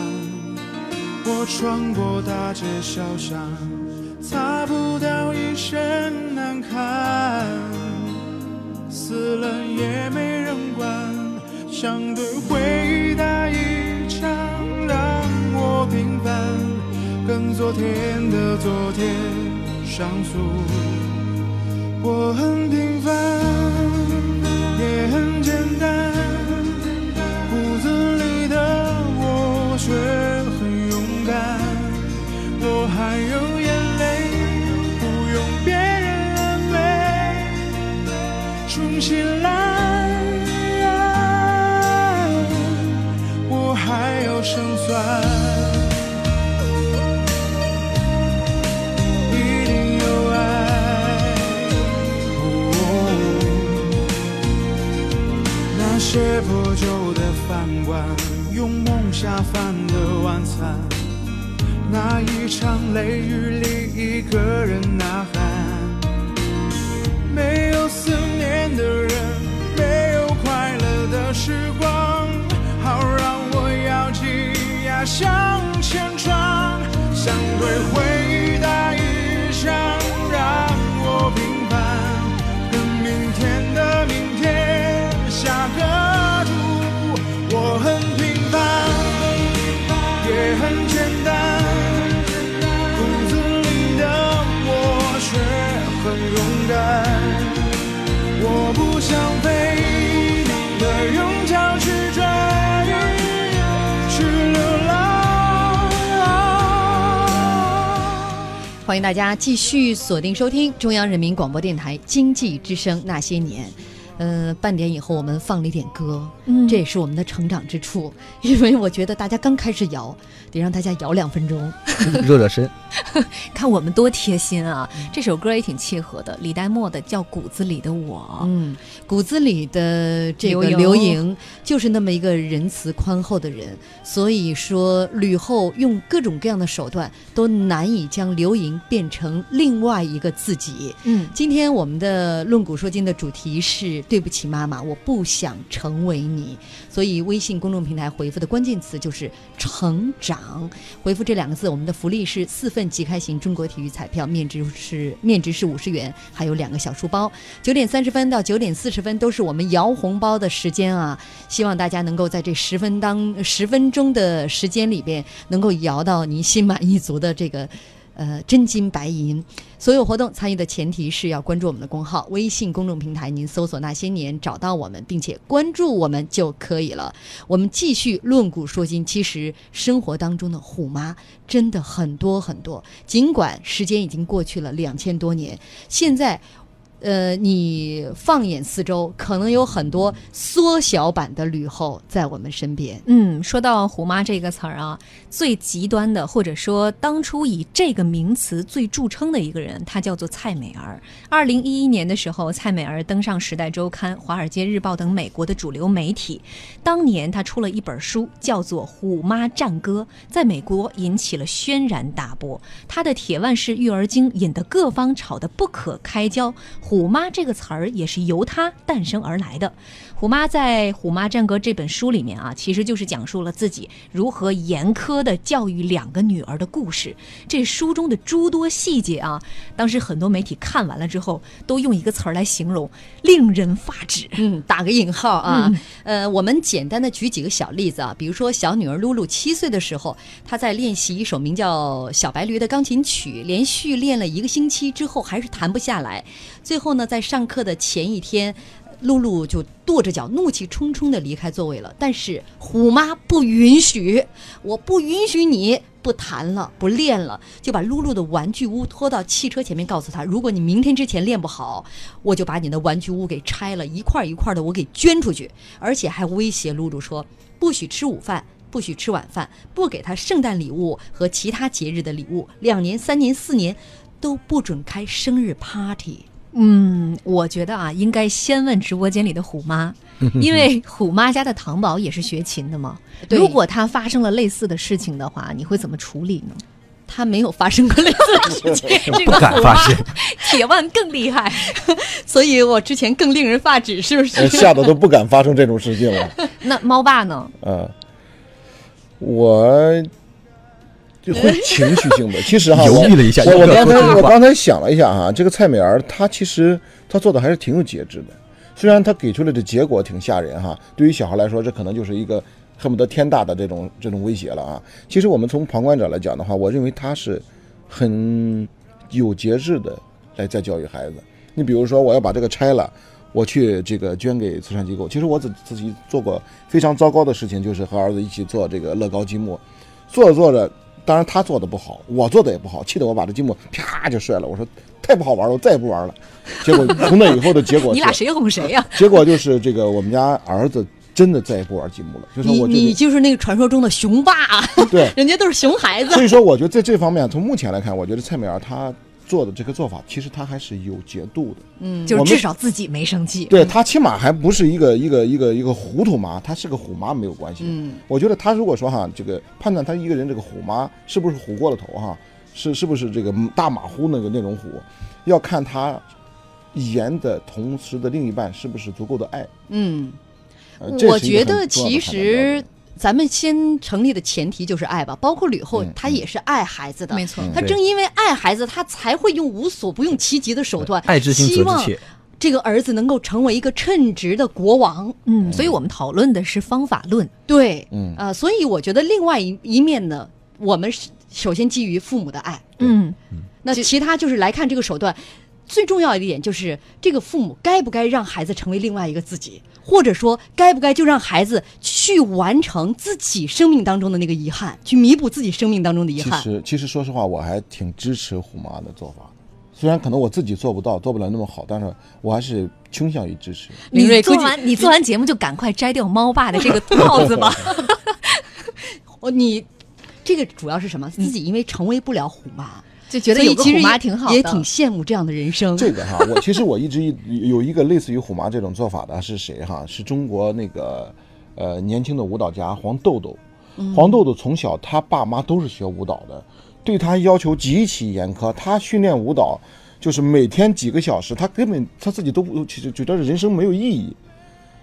[SPEAKER 8] 穿过大街小巷，擦不到一身难堪。死了也没人管，想对回忆打一场，让我平凡，跟昨天的昨天相诉。我很平凡，也很借破旧的饭馆，用梦下饭的晚餐，那一场雷雨里一个人呐喊。没有思念的人，没有快乐的时光，好让我咬紧牙向前闯，想对回
[SPEAKER 1] 欢迎大家继续锁定收听中央人民广播电台经济之声《那些年》。呃，半点以后我们放了一点歌，
[SPEAKER 2] 嗯
[SPEAKER 1] 这也是我们的成长之处。因为我觉得大家刚开始摇，得让大家摇两分钟。
[SPEAKER 3] 热热身。
[SPEAKER 2] 看我们多贴心啊！这首歌也挺契合的，李代沫的叫《骨子里的我》。
[SPEAKER 1] 嗯，骨子里的这个
[SPEAKER 2] 刘盈
[SPEAKER 1] 刘盈就是那么一个仁慈宽厚的人，所以说吕后用各种各样的手段都难以将刘莹变成另外一个自己。
[SPEAKER 2] 嗯，
[SPEAKER 1] 今天我们的论古说今的主题是“对不起，妈妈，我不想成为你”，所以微信公众平台回复的关键词就是“成长”。奖。回复这两个字，我们的福利是四份即开型中国体育彩票，面值是面值是五十元，还有两个小书包。九点三十分到九点四十分都是我们摇红包的时间啊！希望大家能够在这十分当十分钟的时间里边，能够摇到您心满意足的这个。呃，真金白银，所有活动参与的前提是要关注我们的公号，微信公众平台，您搜索“那些年”找到我们，并且关注我们就可以了。我们继续论古说今，其实生活当中的虎妈真的很多很多，尽管时间已经过去了两千多年，现在。呃，你放眼四周，可能有很多缩小版的吕后在我们身边。
[SPEAKER 2] 嗯，说到“虎妈”这个词儿啊，最极端的，或者说当初以这个名词最著称的一个人，她叫做蔡美儿。二零一一年的时候，蔡美儿登上《时代周刊》《华尔街日报》等美国的主流媒体。当年她出了一本书，叫做《虎妈战歌》，在美国引起了轩然大波。她的铁腕式育儿经引得各方吵得不可开交。虎妈这个词儿也是由她诞生而来的。虎妈在《虎妈战歌》这本书里面啊，其实就是讲述了自己如何严苛的教育两个女儿的故事。这书中的诸多细节啊，当时很多媒体看完了之后，都用一个词儿来形容，令人发指。
[SPEAKER 1] 嗯，打个引号啊。呃，我们简单的举几个小例子啊，比如说小女儿露露七岁的时候，她在练习一首名叫《小白驴》的钢琴曲，连续练了一个星期之后，还是弹不下来。最最后呢，在上课的前一天。露露就跺着脚，怒气冲冲地离开座位了。但是虎妈不允许，我不允许你不弹了，不练了，就把露露的玩具屋拖到汽车前面，告诉她：如果你明天之前练不好，我就把你的玩具屋给拆了，一块一块的我给捐出去。而且还威胁露露说，不许吃午饭，不许吃晚饭，不给她圣诞礼物和其他节日的礼物，两年、三年、四年都不准开生日 party。
[SPEAKER 2] 嗯，我觉得啊，应该先问直播间里的虎妈，因为虎妈家的糖宝也是学琴的嘛。如果他发生了类似的事情的话，你会怎么处理呢？
[SPEAKER 1] 他没有发生过类似的事情，这
[SPEAKER 3] 不
[SPEAKER 1] 个虎妈
[SPEAKER 3] 敢发生。
[SPEAKER 2] 铁腕更厉害。
[SPEAKER 1] 所以我之前更令人发指，是不是？
[SPEAKER 4] 吓得都不敢发生这种事情了。
[SPEAKER 2] 那猫爸呢？
[SPEAKER 4] 嗯，我就会 情绪性的。其实哈，
[SPEAKER 3] 犹豫了一下
[SPEAKER 4] 我我刚才我刚才想了一下哈，这个蔡美儿她其实她做的还是挺有节制的。虽然她给出来的结果挺吓人哈，对于小孩来说，这可能就是一个恨不得天大的这种这种威胁了啊。其实我们从旁观者来讲的话，我认为她是很有节制的来在教育孩子。你比如说，我要把这个拆了。我去这个捐给慈善机构。其实我自自己做过非常糟糕的事情，就是和儿子一起做这个乐高积木，做着做着，当然他做的不好，我做的也不好，气得我把这积木啪就摔了。我说太不好玩了，我再也不玩了。结果从那以后的结果，
[SPEAKER 2] 你俩谁哄谁呀、
[SPEAKER 4] 结果就是这个我们家儿子真的再也不玩积木了。就是
[SPEAKER 1] 你
[SPEAKER 4] 我
[SPEAKER 1] 你
[SPEAKER 4] 就
[SPEAKER 1] 就是那个传说中的熊爸，
[SPEAKER 4] 对，
[SPEAKER 1] 人家都是熊孩子。
[SPEAKER 4] 所以说我觉得在这方面，从目前来看，我觉得蔡美儿她做的这个做法，其实他还是有节度的。
[SPEAKER 1] 嗯，
[SPEAKER 2] 就是至少自己没生气。
[SPEAKER 4] 对他起码还不是一个一个一个一个糊涂妈，他是个虎妈没有关系。
[SPEAKER 1] 嗯，
[SPEAKER 4] 我觉得他如果说哈，这个判断他一个人这个虎妈是不是虎过了头哈，是是不是这个大马虎那个那种虎，要看他言的同时的另一半是不是足够的爱。
[SPEAKER 1] 嗯，
[SPEAKER 4] 呃、
[SPEAKER 1] 我觉得其实
[SPEAKER 4] 准
[SPEAKER 1] 咱们先成立的前提就是爱吧，包括吕后
[SPEAKER 4] 嗯，
[SPEAKER 1] 她也是爱孩子的。
[SPEAKER 2] 没错，
[SPEAKER 1] 她正因为爱孩子，她才会用无所不用其极的手段，
[SPEAKER 3] 爱之心
[SPEAKER 1] 希望。这个儿子能够成为一个称职的国王。
[SPEAKER 2] 嗯，所以我们讨论的是方法论。
[SPEAKER 1] 对，
[SPEAKER 4] 嗯。
[SPEAKER 1] 啊、所以我觉得另外一一面呢，我们是首先基于父母的爱，
[SPEAKER 2] 嗯，
[SPEAKER 1] 那其他就是来看这个手段。最重要一点就是，这个父母该不该让孩子成为另外一个自己，或者说该不该就让孩子去完成自己生命当中的那个遗憾，去弥补自己生命当中的遗憾。
[SPEAKER 4] 其实其实说实话，我还挺支持虎妈的做法。虽然可能我自己做不到，做不了那么好，但是我还是倾向于支持。
[SPEAKER 2] 你做完你做完节目就赶快摘掉猫爸的这个帽子吧。
[SPEAKER 1] 哦，你这个主要是什么？自己因为成为不了虎妈，
[SPEAKER 2] 就觉得有个虎妈挺好的，
[SPEAKER 1] 也挺羡慕这样的人生。
[SPEAKER 4] 这个哈，我其实我一直一有一个类似于虎妈这种做法的是谁哈？是中国那个呃年轻的舞蹈家黄豆豆。黄豆豆从小他爸妈都是学舞蹈的，对他要求极其严苛。他训练舞蹈就是每天几个小时，他根本他自己都不其实觉得人生没有意义。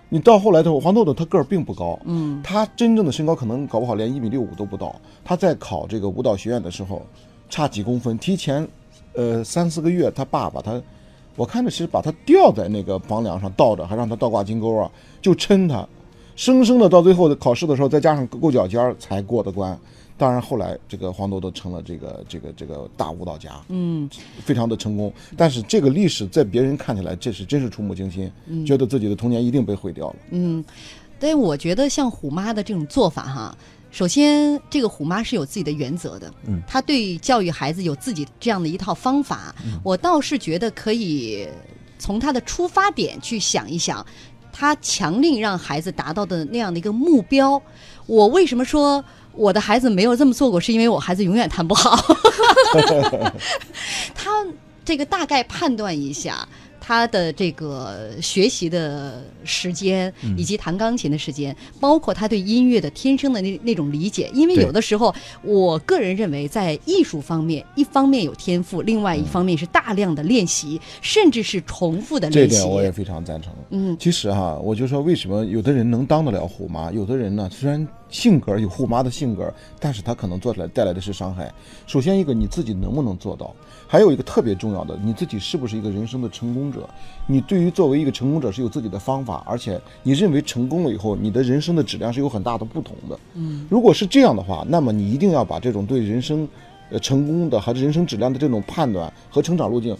[SPEAKER 4] 你到后来的黄豆豆，他个儿并不高，
[SPEAKER 1] 嗯，
[SPEAKER 4] 他真正的身高可能搞不好连一米六五都不到。他在考这个舞蹈学院的时候，差几公分，提前呃三四个月，他爸把他，我看着其实把他吊在那个房梁上倒着，还让他倒挂金钩啊，就抻他，生生的到最后的考试的时候，再加上够脚尖儿才过的关。当然后来这个黄豆豆成了这个这个这个大舞蹈家，
[SPEAKER 1] 嗯，
[SPEAKER 4] 非常的成功。但是这个历史在别人看起来，这是真是触目惊心，觉得自己的童年一定被毁掉了。
[SPEAKER 1] 嗯，但我觉得像虎妈的这种做法哈，首先这个虎妈是有自己的原则的，
[SPEAKER 3] 嗯，
[SPEAKER 1] 她对教育孩子有自己这样的一套方法。我倒是觉得可以从她的出发点去想一想，她强令让孩子达到的那样的一个目标。我为什么说我的孩子没有这么做过？是因为我孩子永远弹不好。他这个大概判断一下他的这个学习的时间，以及弹钢琴的时间，包括他对音乐的天生的那那种理解。因为有的时候，我个人认为，在艺术方面，一方面有天赋，另外一方面是大量的练习，甚至是重复的练习。
[SPEAKER 4] 这点我也非常赞成。
[SPEAKER 1] 嗯
[SPEAKER 4] 其实哈，我就说为什么有的人能当得了虎妈，有的人呢，虽然性格有虎妈的性格，但是他可能做出来带来的是伤害。首先一个你自己能不能做到，还有一个特别重要的，你自己是不是一个人生的成功者？你对于作为一个成功者是有自己的方法，而且你认为成功了以后，你的人生的质量是有很大的不同的。
[SPEAKER 1] 嗯，
[SPEAKER 4] 如果是这样的话，那么你一定要把这种对人生，呃，成功的还是人生质量的这种判断和成长路径，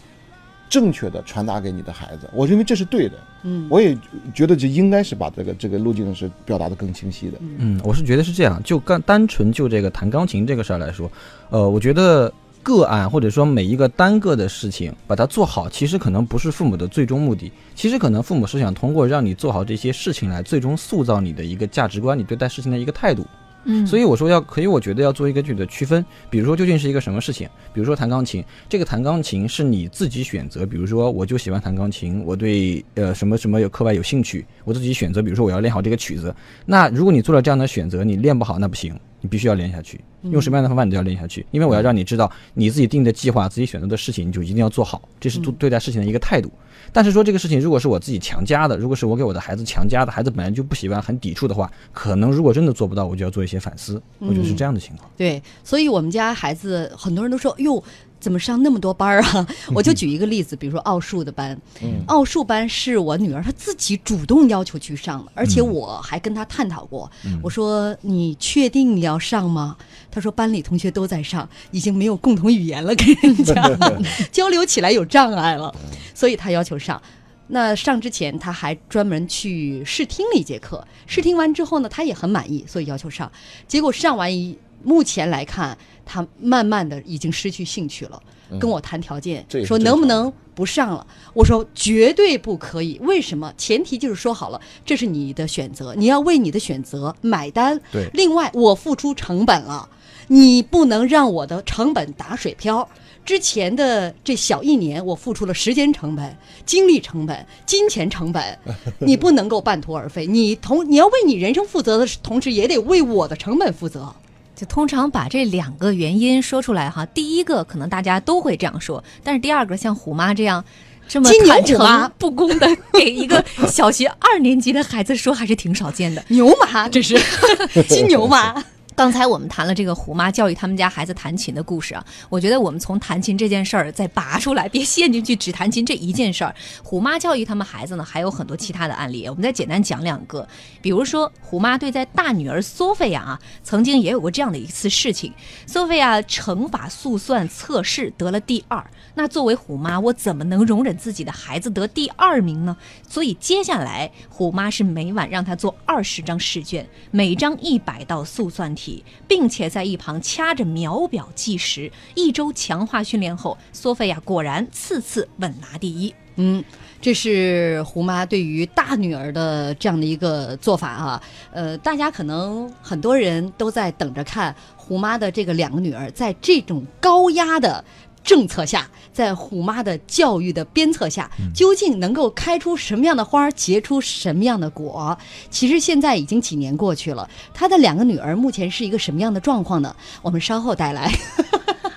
[SPEAKER 4] 正确的传达给你的孩子。我认为这是对的。
[SPEAKER 1] 嗯
[SPEAKER 4] 我也觉得这应该是把这个这个路径是表达的更清晰的。
[SPEAKER 3] 嗯，我是觉得是这样，就刚单纯就这个弹钢琴这个事儿来说，呃，我觉得个案或者说每一个单个的事情把它做好，其实可能不是父母的最终目的，其实可能父母是想通过让你做好这些事情来最终塑造你的一个价值观，你对待事情的一个态度。
[SPEAKER 2] 嗯，
[SPEAKER 3] 所以我说要可以，我觉得要做一个具体的区分，比如说究竟是一个什么事情，比如说弹钢琴，这个弹钢琴是你自己选择，比如说我就喜欢弹钢琴，我对呃什么什么有课外有兴趣，我自己选择，比如说我要练好这个曲子。那如果你做了这样的选择，你练不好那不行，你必须要练下去，用什么样的方法你都要练下去，因为我要让你知道你自己定的计划、自己选择的事情，你就一定要做好，这是对对待事情的一个态度。但是说这个事情如果是我自己强加的，如果是我给我的孩子强加的，孩子本来就不喜欢、很抵触的话，可能如果真的做不到，我就要做一些反思。我觉得是这样的情况。
[SPEAKER 1] 对，所以我们家孩子很多人都说，哟。怎么上那么多班儿啊？我就举一个例子，比如说奥数的班，奥数班是我女儿她自己主动要求去上的，而且我还跟她探讨过，我说你确定你要上吗？她说班里同学都在上，已经没有共同语言了，跟人家 交流起来有障碍了，所以他要求上。那上之前，他还专门去试听了一节课。试听完之后呢，他也很满意，所以要求上。结果上完一，目前来看，他慢慢的已经失去兴趣了，跟我谈条件说能不能不上了？我说绝对不可以。为什么？前提就是说好了，这是你的选择，你要为你的选择买单。
[SPEAKER 3] 对
[SPEAKER 1] 另外，我付出成本了，你不能让我的成本打水漂。之前的这小一年，我付出了时间成本、精力成本、金钱成本，你不能够半途而废。你同你要为你人生负责的同时，也得为我的成本负责。
[SPEAKER 2] 就通常把这两个原因说出来哈，第一个可能大家都会这样说，但是第二个像虎妈这样。这么坦诚不公的给一个 小学二年级的孩子说，还是挺少见的。
[SPEAKER 1] 牛马，这是 金牛马。
[SPEAKER 2] 刚才我们谈了这个虎妈教育他们家孩子弹琴的故事啊，我觉得我们从弹琴这件事儿再拔出来，别陷进去只弹琴这一件事儿。虎妈教育他们孩子呢，还有很多其他的案例，我们再简单讲两个。比如说，虎妈对待大女儿索菲亚啊，曾经也有过这样的一次事情。索菲亚乘法速算测试得了第二，那作为虎妈，我怎么能容忍自己的孩子得第二名呢？所以接下来，虎妈是每晚让他做二十张试卷，每张一百道速算题，并且在一旁掐着秒表计时。一周强化训练后，索菲亚果然次次稳拿第一。
[SPEAKER 1] 嗯，这是胡妈对于大女儿的这样的一个做法啊。呃，大家可能很多人都在等着看胡妈的这个两个女儿在这种高压的。政策下，在虎妈的教育的鞭策下，究竟能够开出什么样的花，结出什么样的果？其实现在已经几年过去了，她的两个女儿目前是一个什么样的状况呢？我们稍后带来。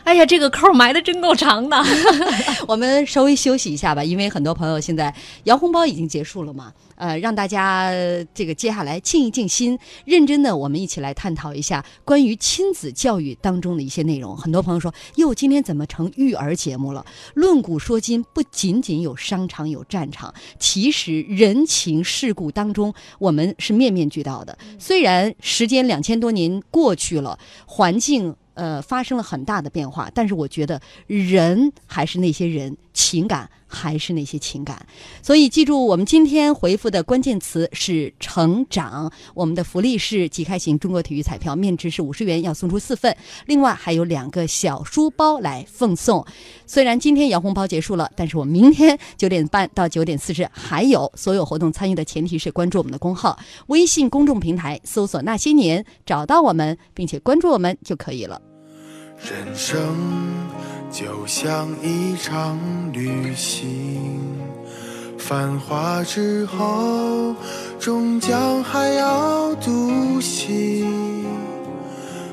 [SPEAKER 2] 哎呀，这个扣埋的真够长的。
[SPEAKER 1] 我们稍微休息一下吧，因为很多朋友现在摇红包已经结束了嘛，呃，让大家这个接下来静一静心，认真的我们一起来探讨一下关于亲子教育当中的一些内容。很多朋友说，哟，今天怎么成育儿节目了？论古说今，不仅仅有商场有战场，其实人情世故当中，我们是面面俱到的。虽然时间两千多年过去了，环境。呃，发生了很大的变化，但是我觉得人还是那些人，情感还是那些情感。所以记住，我们今天回复的关键词是成长。我们的福利是即开型中国体育彩票，面值是五十元，要送出四份，另外还有两个小书包来奉送。虽然今天摇红包结束了，但是我们明天九点半到九点四十还有所有活动参与的前提是关注我们的公号，微信公众平台搜索“那些年”，找到我们并且关注我们就可以了。
[SPEAKER 9] 人生就像一场旅行，繁华之后，终将还要独行。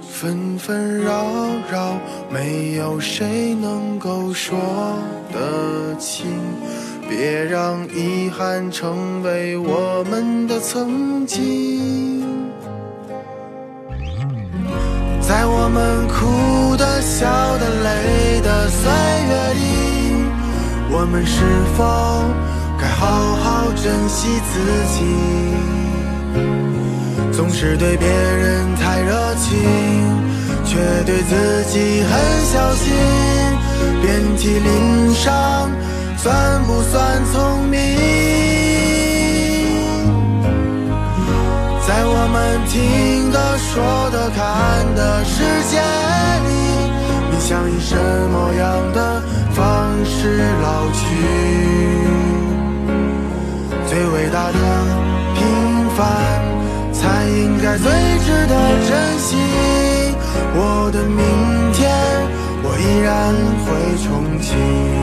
[SPEAKER 9] 纷纷扰扰，没有谁能够说得清。别让遗憾成为我们的曾经。在我们哭的、笑的、累的岁月里，我们是否该好好珍惜自己？总是对别人太热情，却对自己很小心。遍体鳞伤，算不算聪明？听的、说的、看的世界里，你想以什么样的方式老去？最伟大的平凡，才应该最值得珍惜。我的明天，我依然会憧憬。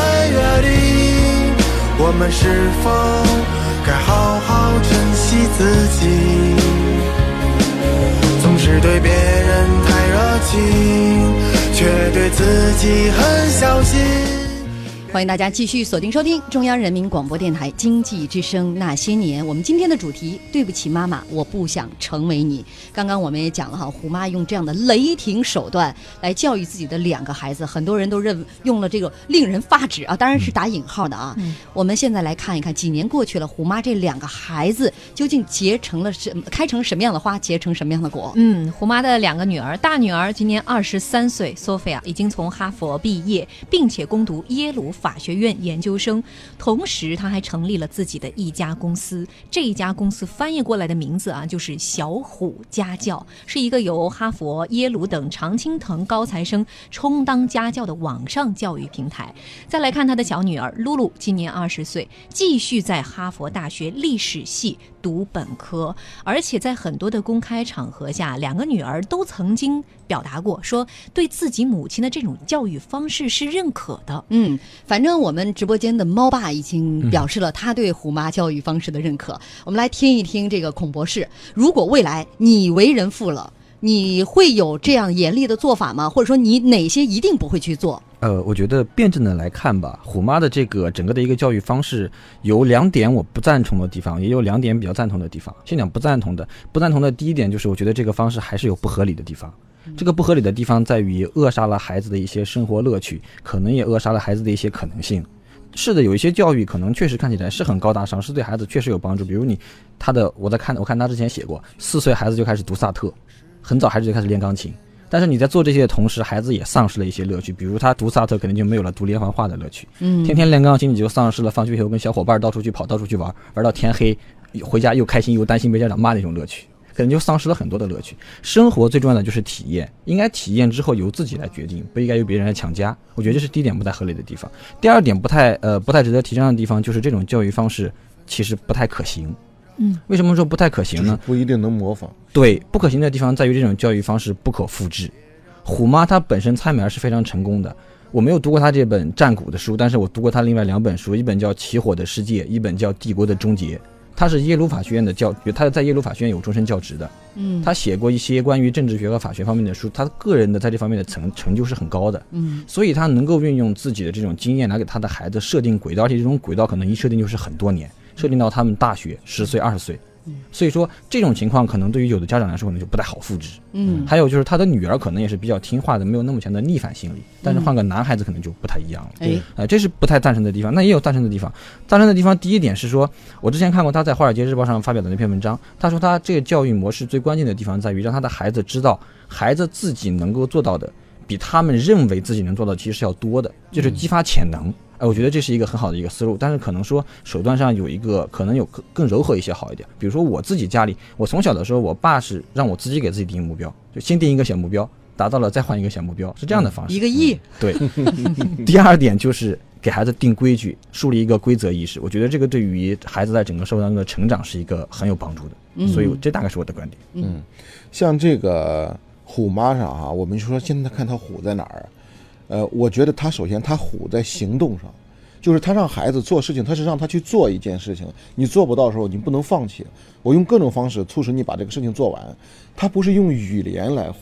[SPEAKER 9] 我们是否该好好珍惜自己？总是对别人太热情，却对自己很小心。
[SPEAKER 1] 欢迎大家继续锁定收听中央人民广播电台经济之声那些年。我们今天的主题，对不起妈妈，我不想成为你。刚刚我们也讲了哈，虎妈用这样的雷霆手段来教育自己的两个孩子，很多人都认用了这个令人发指啊，当然是打引号的啊。我们现在来看一看，几年过去了，虎妈这两个孩子究竟结成了什么，开成什么样的花，结成什么样的果？
[SPEAKER 2] 嗯，虎妈的两个女儿，大女儿今年二十三岁，Sophia 已经从哈佛毕业，并且攻读耶鲁法学院研究生。同时，他还成立了自己的一家公司。这一家公司翻译过来的名字啊，就是小虎家教，是一个由哈佛、耶鲁等常青藤高材生充当家教的网上教育平台。再来看他的小女儿露露，今年二十岁，继续在哈佛大学历史系读本科，而且在很多的公开场合下，两个女儿都曾经表达过，说对自己母亲的这种教育方式是认可的。
[SPEAKER 1] 嗯，反正我们直播间的猫爸已经表示了他对虎妈教育方式的认可。我们来听一听这个孔博士，如果未来你为人父了，你会有这样严厉的做法吗？或者说你哪些一定不会去做？
[SPEAKER 3] 呃，我觉得辩证的来看吧，虎妈的这个整个的一个教育方式有两点我不赞同的地方，也有两点比较赞同的地方。先讲不赞同的，不赞同的第一点就是我觉得这个方式还是有不合理的地方。这个不合理的地方在于扼杀了孩子的一些生活乐趣，可能也扼杀了孩子的一些可能性。是的，有一些教育可能确实看起来是很高大上，是对孩子确实有帮助。比如你他的，我在看，我看他之前写过，四岁孩子就开始读萨特，很早孩子就开始练钢琴。但是你在做这些的同时，孩子也丧失了一些乐趣，比如他读萨特肯定就没有了读连环画的乐趣。
[SPEAKER 1] 嗯
[SPEAKER 3] 天天练钢琴，你就丧失了放学以后跟小伙伴到处去跑、到处去玩，玩到天黑，回家又开心又担心被家长骂那种乐趣，可能就丧失了很多的乐趣。生活最重要的就是体验，应该体验之后由自己来决定，不应该由别人来强加。我觉得这是第一点不太合理的地方。第二点不太呃不太值得提倡的地方就是这种教育方式其实不太可行。
[SPEAKER 2] 嗯，
[SPEAKER 3] 为什么说不太可行呢？
[SPEAKER 4] 不一定能模仿。
[SPEAKER 3] 对，不可行的地方在于这种教育方式不可复制。虎妈她本身猜谜儿是非常成功的。我没有读过她这本战鼓的书，但是我读过她另外两本书，一本叫《起火的世界》，一本叫《帝国的终结》。她是耶鲁法学院的教，她在耶鲁法学院有终身教职的。
[SPEAKER 1] 嗯
[SPEAKER 3] 她写过一些关于政治学和法学方面的书，她个人的在这方面的成成就是很高的。
[SPEAKER 1] 嗯
[SPEAKER 3] 所以她能够运用自己的这种经验来给她的孩子设定轨道，而且这种轨道可能一设定就是很多年，设定到他们大学十岁、二十岁。所以说这种情况可能对于有的家长来说可能就不太好复制。
[SPEAKER 1] 嗯
[SPEAKER 3] 还有就是他的女儿可能也是比较听话的，没有那么强的逆反心理，但是换个男孩子可能就不太一样了。
[SPEAKER 1] 哎
[SPEAKER 3] 呃，这是不太赞成的地方。那也有赞成的地方。赞成的地方，第一点是说，我之前看过他在《华尔街日报》上发表的那篇文章，他说他这个教育模式最关键的地方在于让他的孩子知道，孩子自己能够做到的，比他们认为自己能做到其实是要多的，就是激发潜能。哎，我觉得这是一个很好的一个思路，但是可能说手段上有一个可能有更更柔和一些好一点。比如说我自己家里，我从小的时候，我爸是让我自己给自己定目标，就先定一个小目标，达到了再换一个小目标，是这样的方式。
[SPEAKER 1] 一个亿，
[SPEAKER 3] 对，第二点就是给孩子定规矩，树立一个规则意识。我觉得这个对于孩子在整个社会当中的成长是一个很有帮助的。
[SPEAKER 1] 嗯
[SPEAKER 3] 所以这大概是我的观点。
[SPEAKER 4] 嗯，像这个虎妈上哈、我们就说现在看他虎在哪儿，呃，我觉得他首先他虎在行动上，就是他让孩子做事情，他是让他去做一件事情，你做不到的时候，你不能放弃。我用各种方式促使你把这个事情做完，他不是用语言来唬。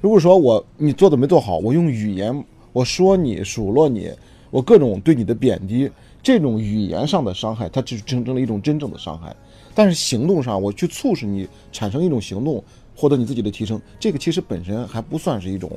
[SPEAKER 4] 如果说我你做的没做好，我用语言我说你数落你，我各种对你的贬低，这种语言上的伤害，它只形成了一种真正的伤害。但是行动上，我去促使你产生一种行动，获得你自己的提升，这个其实本身还不算是一种，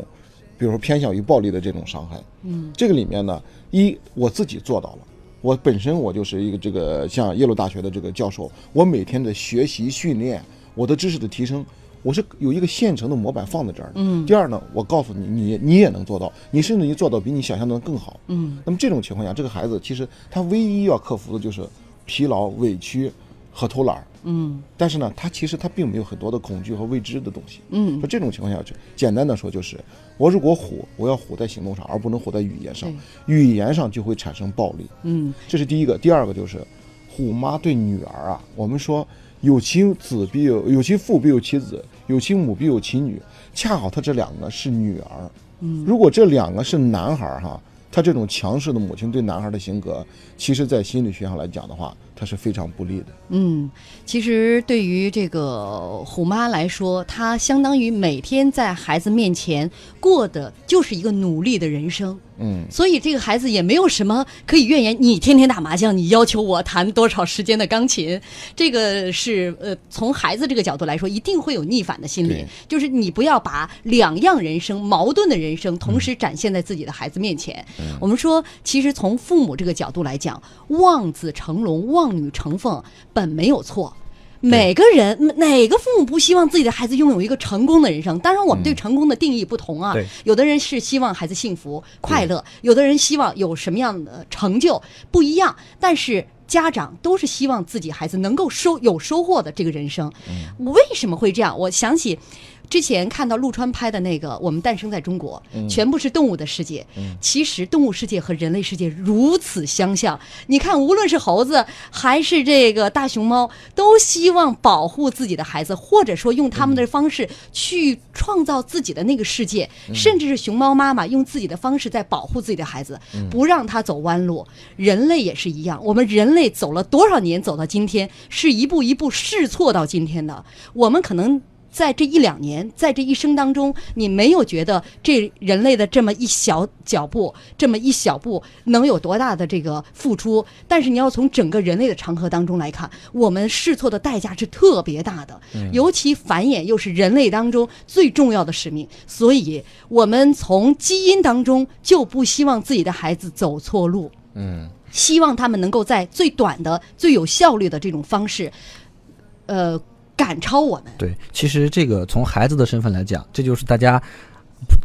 [SPEAKER 4] 比如说偏向于暴力的这种伤害。嗯，这个里面呢，一我自己做到了。我本身我就是一个这个像耶鲁大学的这个教授，我每天的学习训练，我的知识的提升，我是有一个现成的模板放在这儿的。嗯。第二呢，我告诉你，你你也能做到，你甚至于做到比你想象的更好。
[SPEAKER 1] 嗯。
[SPEAKER 4] 那么这种情况下，这个孩子其实他唯一要克服的就是疲劳、委屈和偷懒儿。
[SPEAKER 1] 嗯
[SPEAKER 4] 但是呢，他其实他并没有很多的恐惧和未知的东西。
[SPEAKER 1] 嗯
[SPEAKER 4] 说这种情况下，就简单的说就是，我如果虎，我要虎在行动上，而不能虎在语言上。语言上就会产生暴力，
[SPEAKER 1] 嗯
[SPEAKER 4] 这是第一个。第二个就是，虎妈对女儿啊，我们说有其子必有有其父必有其子，有其母必有其女，恰好他这两个是女儿。
[SPEAKER 1] 嗯
[SPEAKER 4] 如果这两个是男孩儿哈，他这种强势的母亲对男孩的性格，其实在心理学上来讲的话，它是非常不利的。
[SPEAKER 1] 嗯，其实对于这个虎妈来说，她相当于每天在孩子面前过的就是一个努力的人生。
[SPEAKER 4] 嗯，
[SPEAKER 1] 所以这个孩子也没有什么可以怨言。你天天打麻将，你要求我弹多少时间的钢琴，这个是呃，从孩子这个角度来说，一定会有逆反的心理。就是你不要把两样人生、矛盾的人生同时展现在自己的孩子面前。我们说，其实从父母这个角度来讲，望子成龙、望女成凤本没有错。每个人哪个父母不希望自己的孩子拥有一个成功的人生？当然，我们对成功的定义不同啊。
[SPEAKER 3] 对
[SPEAKER 1] 有的人是希望孩子幸福快乐，有的人希望有什么样的成就不一样，但是。家长都是希望自己孩子能够收有收获的这个人生，为什么会这样？我想起之前看到陆川拍的那个《我们诞生在中国》，全部是动物的世界。其实动物世界和人类世界如此相像。你看，无论是猴子还是这个大熊猫，都希望保护自己的孩子，或者说用他们的方式去创造自己的那个世界。甚至是熊猫妈妈用自己的方式在保护自己的孩子，不让他走弯路。人类也是一样，我们人类走了多少年走到今天，是一步一步试错到今天的。我们可能。在这一两年，在这一生当中，你没有觉得这人类的这么一小脚步，这么一小步能有多大的这个付出？但是你要从整个人类的长河当中来看，我们试错的代价是特别大的，尤其繁衍又是人类当中最重要的使命，所以我们从基因当中就不希望自己的孩子走错路。
[SPEAKER 4] 嗯，
[SPEAKER 1] 希望他们能够在最短的、最有效率的这种方式，呃，赶超我们。
[SPEAKER 3] 对，其实这个从孩子的身份来讲，这就是大家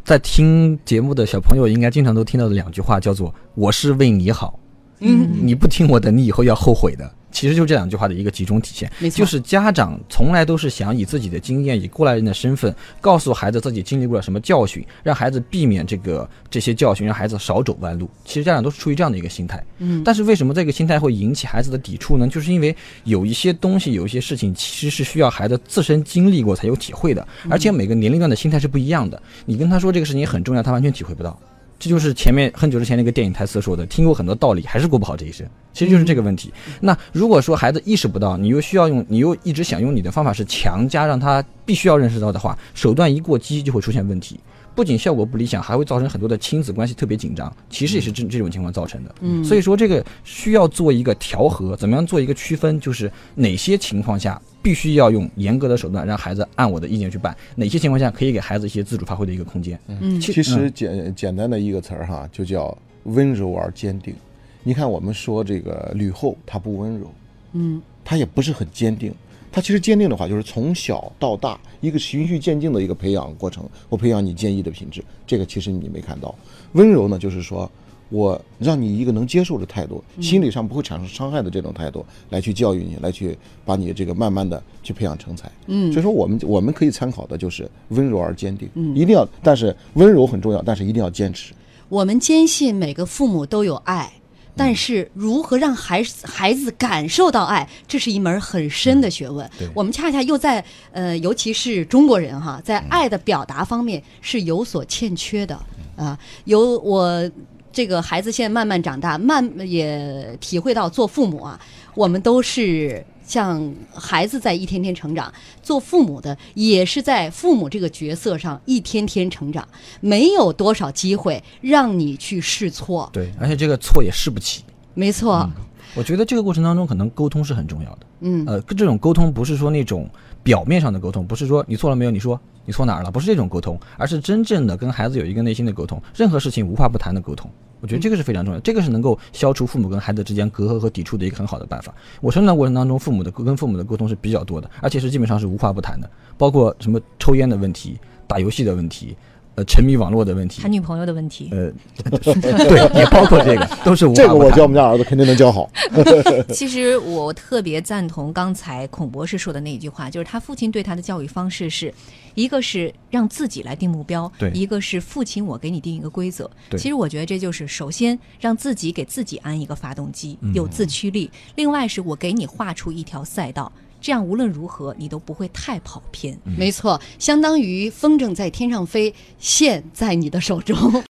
[SPEAKER 3] 在听节目的小朋友应该经常都听到的两句话，叫做“我是为你好”。
[SPEAKER 1] 嗯，
[SPEAKER 3] 你不听我的，你以后要后悔的。其实就这两句话的一个集中体现，
[SPEAKER 1] 没错
[SPEAKER 3] 就是家长从来都是想以自己的经验，以过来人的身份，告诉孩子自己经历过了什么教训，让孩子避免这个这些教训，让孩子少走弯路。其实家长都是出于这样的一个心态。
[SPEAKER 1] 嗯
[SPEAKER 3] 但是为什么这个心态会引起孩子的抵触呢？就是因为有一些东西，有一些事情，其实是需要孩子自身经历过才有体会的，而且每个年龄段的心态是不一样的。你跟他说这个事情很重要，他完全体会不到。这就是前面很久之前那个电影台词说的，听过很多道理，还是过不好这一生，其实就是这个问题。那如果说孩子意识不到，你又需要用，你又一直想用你的方法是强加让他必须要认识到的话，手段一过激就会出现问题，不仅效果不理想，还会造成很多的亲子关系特别紧张，其实也是这这种情况造成的。
[SPEAKER 1] 嗯
[SPEAKER 3] 所以说这个需要做一个调和，怎么样做一个区分，就是哪些情况下必须要用严格的手段让孩子按我的意见去办，哪些情况下可以给孩子一些自主发挥的一个空间。
[SPEAKER 1] 嗯
[SPEAKER 4] 其实简简单的一个词儿哈，就叫温柔而坚定。你看，我们说这个吕后，她不温柔，
[SPEAKER 1] 嗯
[SPEAKER 4] 她也不是很坚定。她其实坚定的话，就是从小到大一个循序渐进的一个培养过程。我培养你坚毅的品质，这个其实你没看到。温柔呢，就是说我让你一个能接受的态度，心理上不会产生伤害的这种态度来去教育你，来去把你这个慢慢的去培养成才。
[SPEAKER 1] 嗯
[SPEAKER 4] 所以说我们我们可以参考的就是温柔而坚定，
[SPEAKER 1] 嗯
[SPEAKER 4] 一定要，但是温柔很重要，但是一定要坚持。
[SPEAKER 1] 我们坚信每个父母都有爱，但是如何让孩子孩子感受到爱，这是一门很深的学问。
[SPEAKER 3] 对
[SPEAKER 1] 我们恰恰又在呃，尤其是中国人哈，在爱的表达方面是有所欠缺的啊。有我这个孩子现在慢慢长大，慢也体会到做父母啊，我们都是。像孩子在一天天成长，做父母的也是在父母这个角色上一天天成长，没有多少机会让你去试错。
[SPEAKER 3] 对，而且这个错也试不起。
[SPEAKER 1] 没错，
[SPEAKER 3] 我觉得这个过程当中，可能沟通是很重要的。
[SPEAKER 1] 嗯
[SPEAKER 3] 呃，这种沟通不是说那种表面上的沟通，不是说你错了没有，你说你错哪儿了，不是这种沟通，而是真正的跟孩子有一个内心的沟通，任何事情无话不谈的沟通。我觉得这个是非常重要，这个是能够消除父母跟孩子之间隔阂和抵触的一个很好的办法。我成长过程当中，父母的跟父母的沟通是比较多的，而且是基本上是无话不谈的，包括什么抽烟的问题、打游戏的问题、呃沉迷网络的问题
[SPEAKER 2] 谈，女朋友的问题。
[SPEAKER 3] 呃，对，也包括这个，都是无话
[SPEAKER 4] 这个我教我们家儿子肯定能教好。
[SPEAKER 2] 其实我特别赞同刚才孔博士说的那一句话，就是他父亲对他的教育方式是，一个是让自己来定目标，
[SPEAKER 3] 对
[SPEAKER 2] 一个是父亲我给你定一个规则。
[SPEAKER 3] 对
[SPEAKER 2] 其实我觉得这就是首先让自己给自己安一个发动机，
[SPEAKER 3] 嗯
[SPEAKER 2] 有自驱力；另外是我给你画出一条赛道，这样无论如何你都不会太跑偏。
[SPEAKER 1] 没错，相当于风筝在天上飞，线在你的手中。